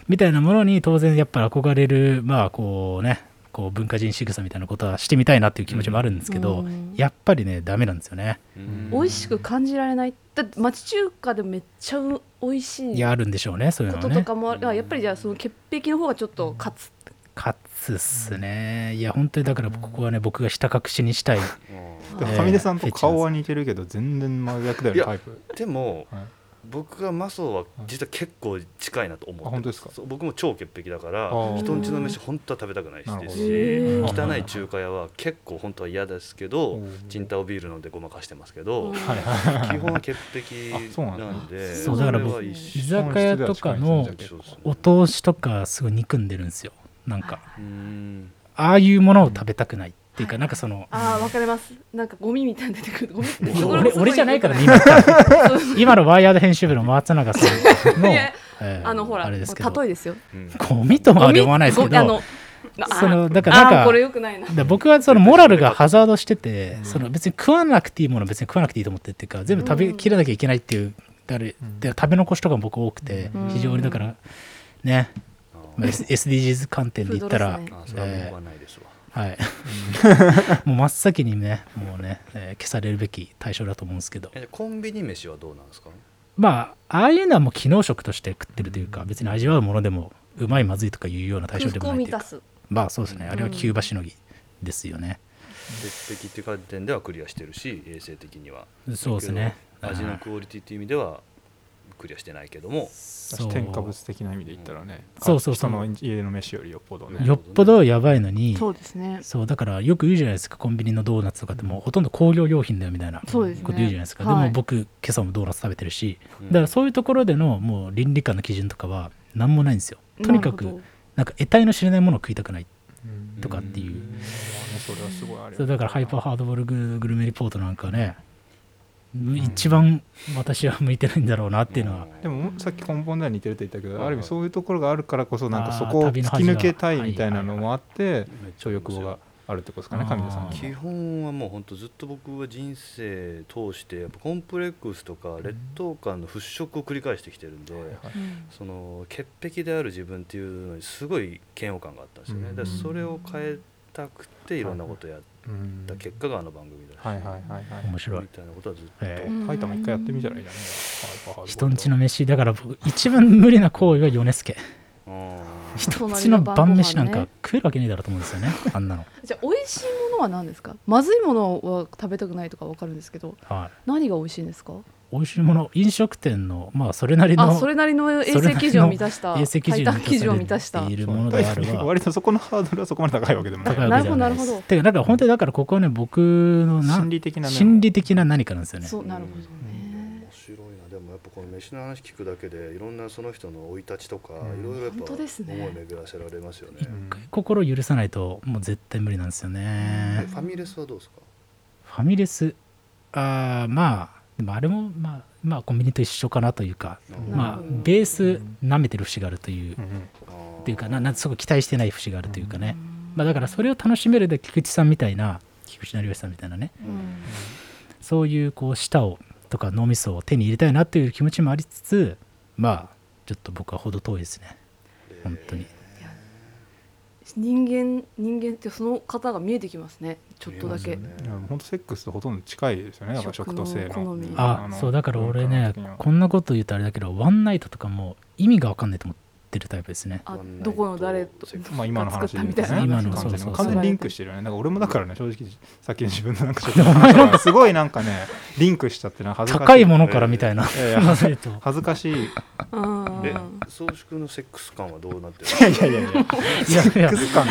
みたいなものに当然やっぱ憧れるまあこうねこう文化人仕草みたいなことはしてみたいなっていう気持ちもあるんですけど、うん。やっぱりねダメなんですよね。うん。美味しく感じられない。だって町中華でめっちゃう美味しい。いやあるんでしょうねそういうこのはねととかもやっぱりじゃあその潔癖の方がちょっと勝つ勝つっすね。いや本当にだからここはね僕がひた隠しにしたい。うん。でえー上出さんと顔は似てるけど全然真逆だよねタイプ。でもはい僕がマソは実は結構近いなと思ってるあ本当ですか？僕も超潔癖だから人んちの飯本当は食べたくないし汚い中華屋は結構本当は嫌ですけどチンタオビール飲んでごまかしてますけど基本は潔癖あそうなんでそうだから僕居緒酒屋とかのお通しとかすごい憎んでるんですよなんかうん。ああいうものを食べたくないっていうかなんかそのああわかります。なんかゴミみたいに出てくるゴミ 俺俺じゃないからね今今のワイヤード編集部の松永さんの えーあのほらあれですけど。例えですよ。うん。ゴミとまで思わないですけどゴミあのあそのだからなんかあーこれよくないな。で僕はそのモラルがハザードしてて、その別に食わなくていいものは別に食わなくていいと思ってるっていうか全部食べきらなきゃいけないっていうだか食べ残しとかも僕多くてうん。非常にだからね、SDGs 観点で言ったら、フードロあそれはないですわ。はい。もう真っ先にねもうね、えー消されるべき対象だと思うんですけど。えコンビニ飯はどうなんですか？まあああいうのはもう機能食として食ってるというか別に味わうものでもうまいまずいとかいうような対象で空もないというか。まあそうですね。あれはキューバしのぎですよね、潔癖っていう観点ではクリアしてるし衛生的には。そうですね。味のクオリティっていう意味ではクリアしてないけども添加物的な意味で言ったらね。そうそうそう。人の家の飯よりよっぽどね。よっぽどやばいのにそうですね。そうだからよく言うじゃないですかコンビニのドーナツとかってもうほとんど工業用品だよみたいな。こそうですね。と言うじゃないですか、はい。でも僕今朝もドーナツ食べてるしうん。だからそういうところでのもう倫理観の基準とかは何もないんですよ。とにかくなんか得体の知れないものを食いたくない。うん。とかっていう。それはすごいあうだからハイパーハードボールググルメリポートなんかね一番私は向いてないんだろうなっていうのは、でもさっき根本では似てるって言ったけど、はいある意味そういうところがあるからこそなんかそこを突き抜けたいみたいなのもあってめっちゃそういう欲望があるってことですかねあー。上田さんは。基本はもう本当ずっと僕は人生通してやっぱコンプレックスとか劣等感の払拭を繰り返してきてるんで、その潔癖である自分っていうのにすごい嫌悪感があったんですよね、うん。それを変えたくていろんなことをやっうん。た結果があの番組だし、はいはいはいはい。面白い。みたいなことはずっと、ええ。タイタンも一回やってみたらいいじゃない？人んちの飯だから僕一番無理な行為は米助。あ人んちの晩飯なんか食えるわけねえだろうと思うんですよねあんなの、じゃあ美味しいものは何ですか？まずいものは食べたくないとかわかるんですけどはい、何が美味しいんですか？美味しいもの飲食店のまあそれなりのあそれなりの衛生基準を満たした衛生基準を満たした。ているものであるわ 割とそこのハードルはそこまで高いわけでもない。なるほどなるほど。てかだから本当にだからここはね僕のな心理的なね心理的な何かなんですよね。そうなるほど面ね白いな。でもやっぱこの飯の話聞くだけでいろんなその人の生い立ちとか、うん。いろいろやっぱ本当ですね。思い巡らせられますよね、一回心を許さないともう絶対無理なんですよえねファミレスはどうですか？ファミレスあーまあでもあれもまあまあコンビニと一緒かなというかうん。まあベース舐めてる節があるというっていうかななんすごく期待してない節があるというかね、まあ、だからそれを楽しめるで菊池さんみたいな菊池成吉さんみたいなね。うん。そういうこう舌をとか脳みそを手に入れたいなっていう気持ちもありつつまあちょっと僕は程遠いですね。本当に人間人間ってその方が見えてきますね。ちょっとだけ、見えますいや本当セックスとほとんど近いですよね。だから食と性の。あのそうだから俺ねこんなこと言うとあれだけどワンナイトとかも意味が分かんないと思ってるタイプですね。あどこの誰とまあ今の話作ったみたいな。ね今の完全にそう。完全にリンクしてるよね。なんか俺もだからね正直さっきの自分のなんかちょっと すごいなんかねリンクしちゃってな恥ずかしい。高いものからみたいな、いやいや 話と恥ずかしい。いうん。え装飾のセックス感はどうなってるやいやいやいやいや。いやクズ感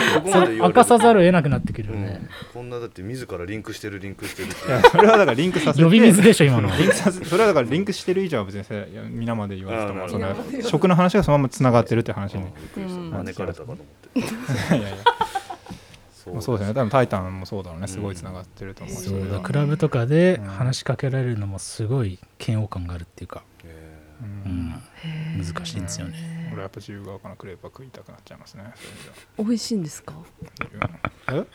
明かさざるを得なくなってくるうん。よね、こんなだって自らリンクしてるリンクしてるって。いやそれはだからリンクさせて。呼び水でしょ今の。リンクさせそれはだからリンクしてる以上は別にせいや皆まで言われてもその食の話がそのままつながってるって話にびっくりしたうん。招かれたかと思って。いやいや。そそうですね。多分「タイタン」もそうだろうね。すごいつながってると思うし。そう。だれはクラブとかでうん。話しかけられるのもすごい嫌悪感があるっていうか、えううん。ん、難しいんですよね、俺はやっぱ自由が丘のクレープは食いたくなっちゃいますね。美味しいんですか？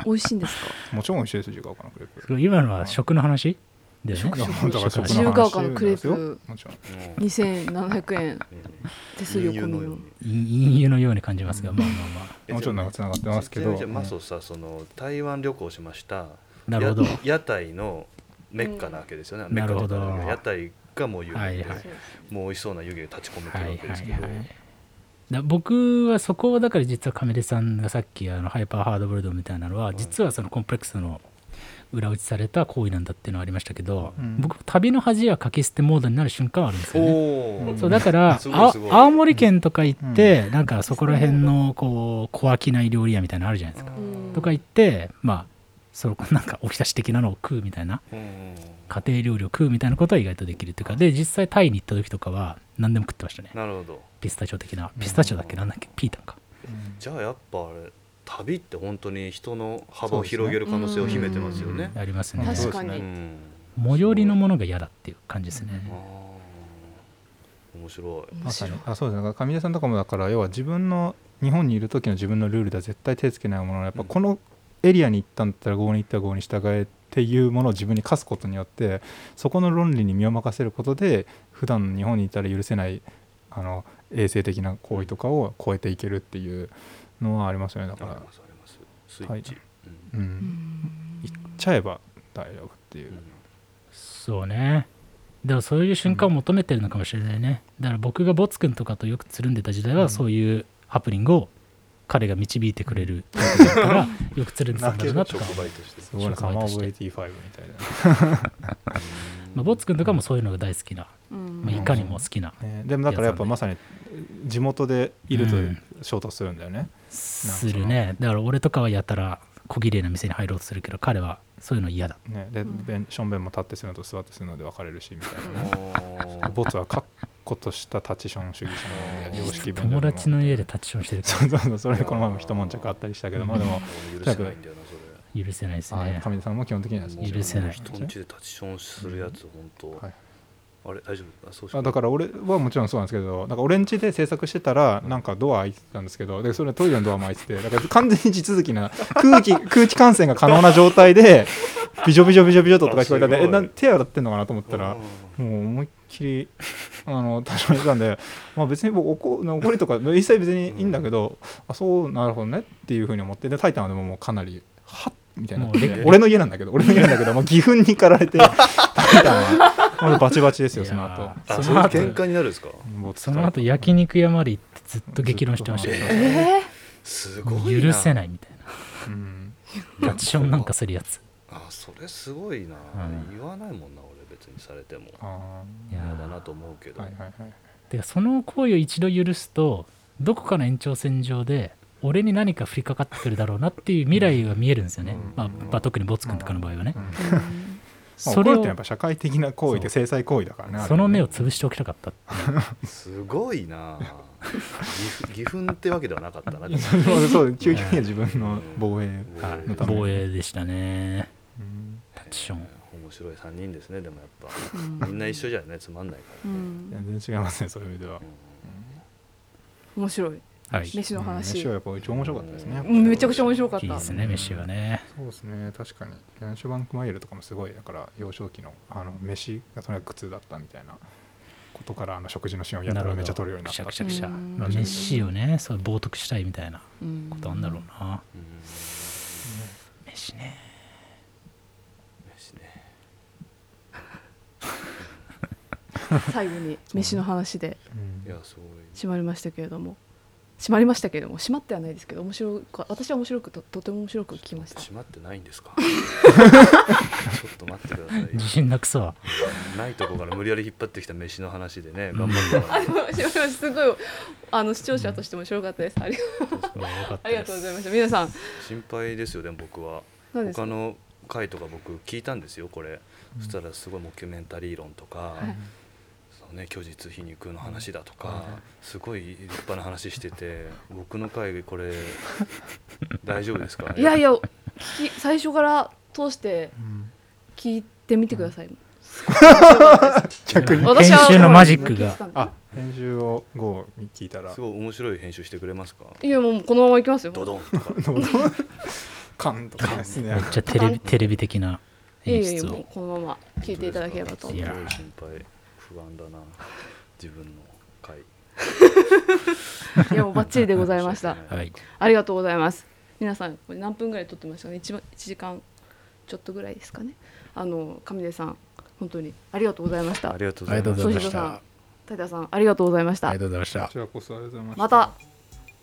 美味しいんですかえもちろん美味しいです。自由が丘のクレープ。今のは食の話？だよね。自由が丘のクレープ。もちろん。うん2700円手数料込みの。陰陰湯のように感じますが、まあまあまあ。もちろんなんかつながってますけど。マソさその台湾旅行しました。なるほど。や屋台のメッカなわけですよね、なるほど。屋台がもう有名で、はいはい。もう美味しそうな湯気が立ち込めてるはいわけですけど、はいはい。だ僕はそこはだから実は亀出さんがさっきあのハイパーハードボイルドみたいなのは実はそのコンプレックスの裏打ちされた行為なんだっていうのはありましたけど、うん。僕旅の恥はかけ捨てモードになる瞬間はあるんですよね。そうだからあ青森県とか行って、なんかそこら辺のこう小商い料理屋みたいなのあるじゃないですか。うん。とか行ってまあそのなんかおひたし的なのを食うみたいなうん。家庭料理を食うみたいなことは意外とできるっていうかで実際タイに行った時とかは何でも食ってましたね。なるほど。ピスタチオ的な。ピスタチオだっけ？なんだっけ？ピータンか。じゃあやっぱあれ旅って本当に人の幅を広げる可能性を秘めてますよね。ありますね。確かに。そうですね。うん。最寄りのものが嫌だっていう感じですね。面白い。まさに。あそうですね。だから上出さんとかもだから要は自分の日本にいる時の自分のルールでは絶対手つけないものをやっぱこのエリアに行ったんだったら合に行ったら合に従えっていうものを自分に課すことによってそこの論理に身を任せることで普段日本にいたら許せないあの衛生的な行為とかを超えていけるっていうのはありますよねだから。ありますあります。スイッチ、ううん。ん。行っちゃえば大丈夫っていう。うんそうね。でもそういう瞬間を求めてるのかもしれないね。だから僕がボツくんとかとよくつるんでた時代はそういうハプニングを彼が導いてくれるだから よくつるんでたんだろうなとか。触媒としてすごいなサマーオブ85みたいな。まあ、ボツくんとかもそういうのが大好きな、うん。まあ、いかにも好きなね、でもだからやっぱまさに地元でいるとうん。衝突するんだよね、するね。だから俺とかはやたら小綺麗な店に入ろうとするけど彼はそういうの嫌だ。ねでんベンションベンも立ってするのと座ってするので分かれるしみたいな。ボツは確固としたタチション主義者なので常識弁友達の家でタッチションしてるかそうそうそうそれでこの前も一悶着あったりしたけどまあでも許せないんだよなそれ。許せないですあね上出さんも基本的には許せない。人んちで立ちションするやつ本当、はいあれ大丈夫？あそうしあだから俺はもちろんそうなんですけどなんか俺ん家で制作してたらなんかドア開いてたんですけどでそれトイレのドアも開いててだから完全に地続きな空気 空気感染が可能な状態でビジョビジョビジョビジョととか聞こえたんでえなん手洗ってんのかなと思ったらうんもう思いっきりあの立ちましたんで、まあ、別に僕怒怒りとか一切別にいいんだけど、あそうなるほどねっていうふうに思ってでタイタンはでももうかなりはっみたいな。俺の家なんだけど俺の家なんだけどもう義憤に駆られてタイタンはもうバチバチですよその後。その後。喧嘩になるんですか？もうその後焼肉屋まで行ってずっと激論してましたけどえすごいな。許せないみたいうん。なラチションなんかするやつ。あそれすごいな、うん。言わないもんな俺別にされても。あいや嫌だなと思うけど、ーはいはいはい。てかその行為を一度許すとどこかの延長線上で俺に何か降りかかってくるだろうなっていう未来が見えるんですよね、うん。まあまあ、特にボツ君とかの場合はね、うん。ーうん。まあ、それってやっぱ社会的な行為で制裁行為だからねその目を潰しておきたかった。すごいな。義憤ってわけではなかったな そうそう究極には自分の防衛はい。のために。防衛でしたね。うん。タッチション。面白い3人ですねでもやっぱ。うん。みんな一緒じゃねつまんないからね、うん。全然違いますねそういう意味では面白いはい。飯のうん話飯はやっぱ一番面白かったですね。めちゃくちゃ面白かった。いいですね飯はね。そうですね確かに。ヤンシュバンクマイルとかもすごいだから幼少期のあの飯がとにかく苦痛だったみたいな。ことからあの食事のシーンをやったらめっちゃ撮るようになくった。しゃくしゃくしゃ。飯をねそう冒涜したいみたいなうんことあんだろうな。うん。飯ね。飯ね。最後に飯の話でうん。いやすごい。締まりましたけれども締まりましたけれども締まってはないですけど面白く私は面白くととても面白く聞きました。閉まってないんですか？ちょっと待ってください自信なくそないとこから無理やり引っ張ってきた飯の話でね頑張って。あすごいあの視聴者としても面白かったです。ありいやよかったありがとうございました皆さん。心配ですよでも僕は。他の回とか僕聞いたんですよこれ、そしたらすごいモキュメンタリー論とか、はいね、虚実皮肉の話だとか、はい。すごい立派な話してて僕の回これ 大丈夫ですか？いやいや聞き最初から通してうん聞いてみてください。逆に。私は編集のマジックが。あ編集を5に聞いたら。すごい面白い編集してくれますか？いやもうこのままいきますよ。ドドンとか。カンとかですね。めっちゃテレビテレビ的ない演やいや出をもうこのまま聞いていただければとすごいいや心配不安だな。自分の回。いやもうバッチリでございました。はい。ありがとうございます。皆さんこれ何分ぐらい撮ってましたかね？1, 1時間ちょっとぐらいですかね？あの上出さん本当にありがとうございました。ありがとうございました。そうさんありがとうございました。ありがとうございました。こちらこそありがとうございました。また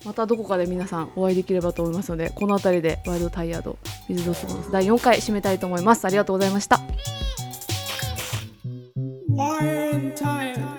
またどこかで皆さんお会いできればと思いますのでこの辺りでワイルドタイヤードウィズドスモンス第4回締めたいと思います。ありがとうございました One time.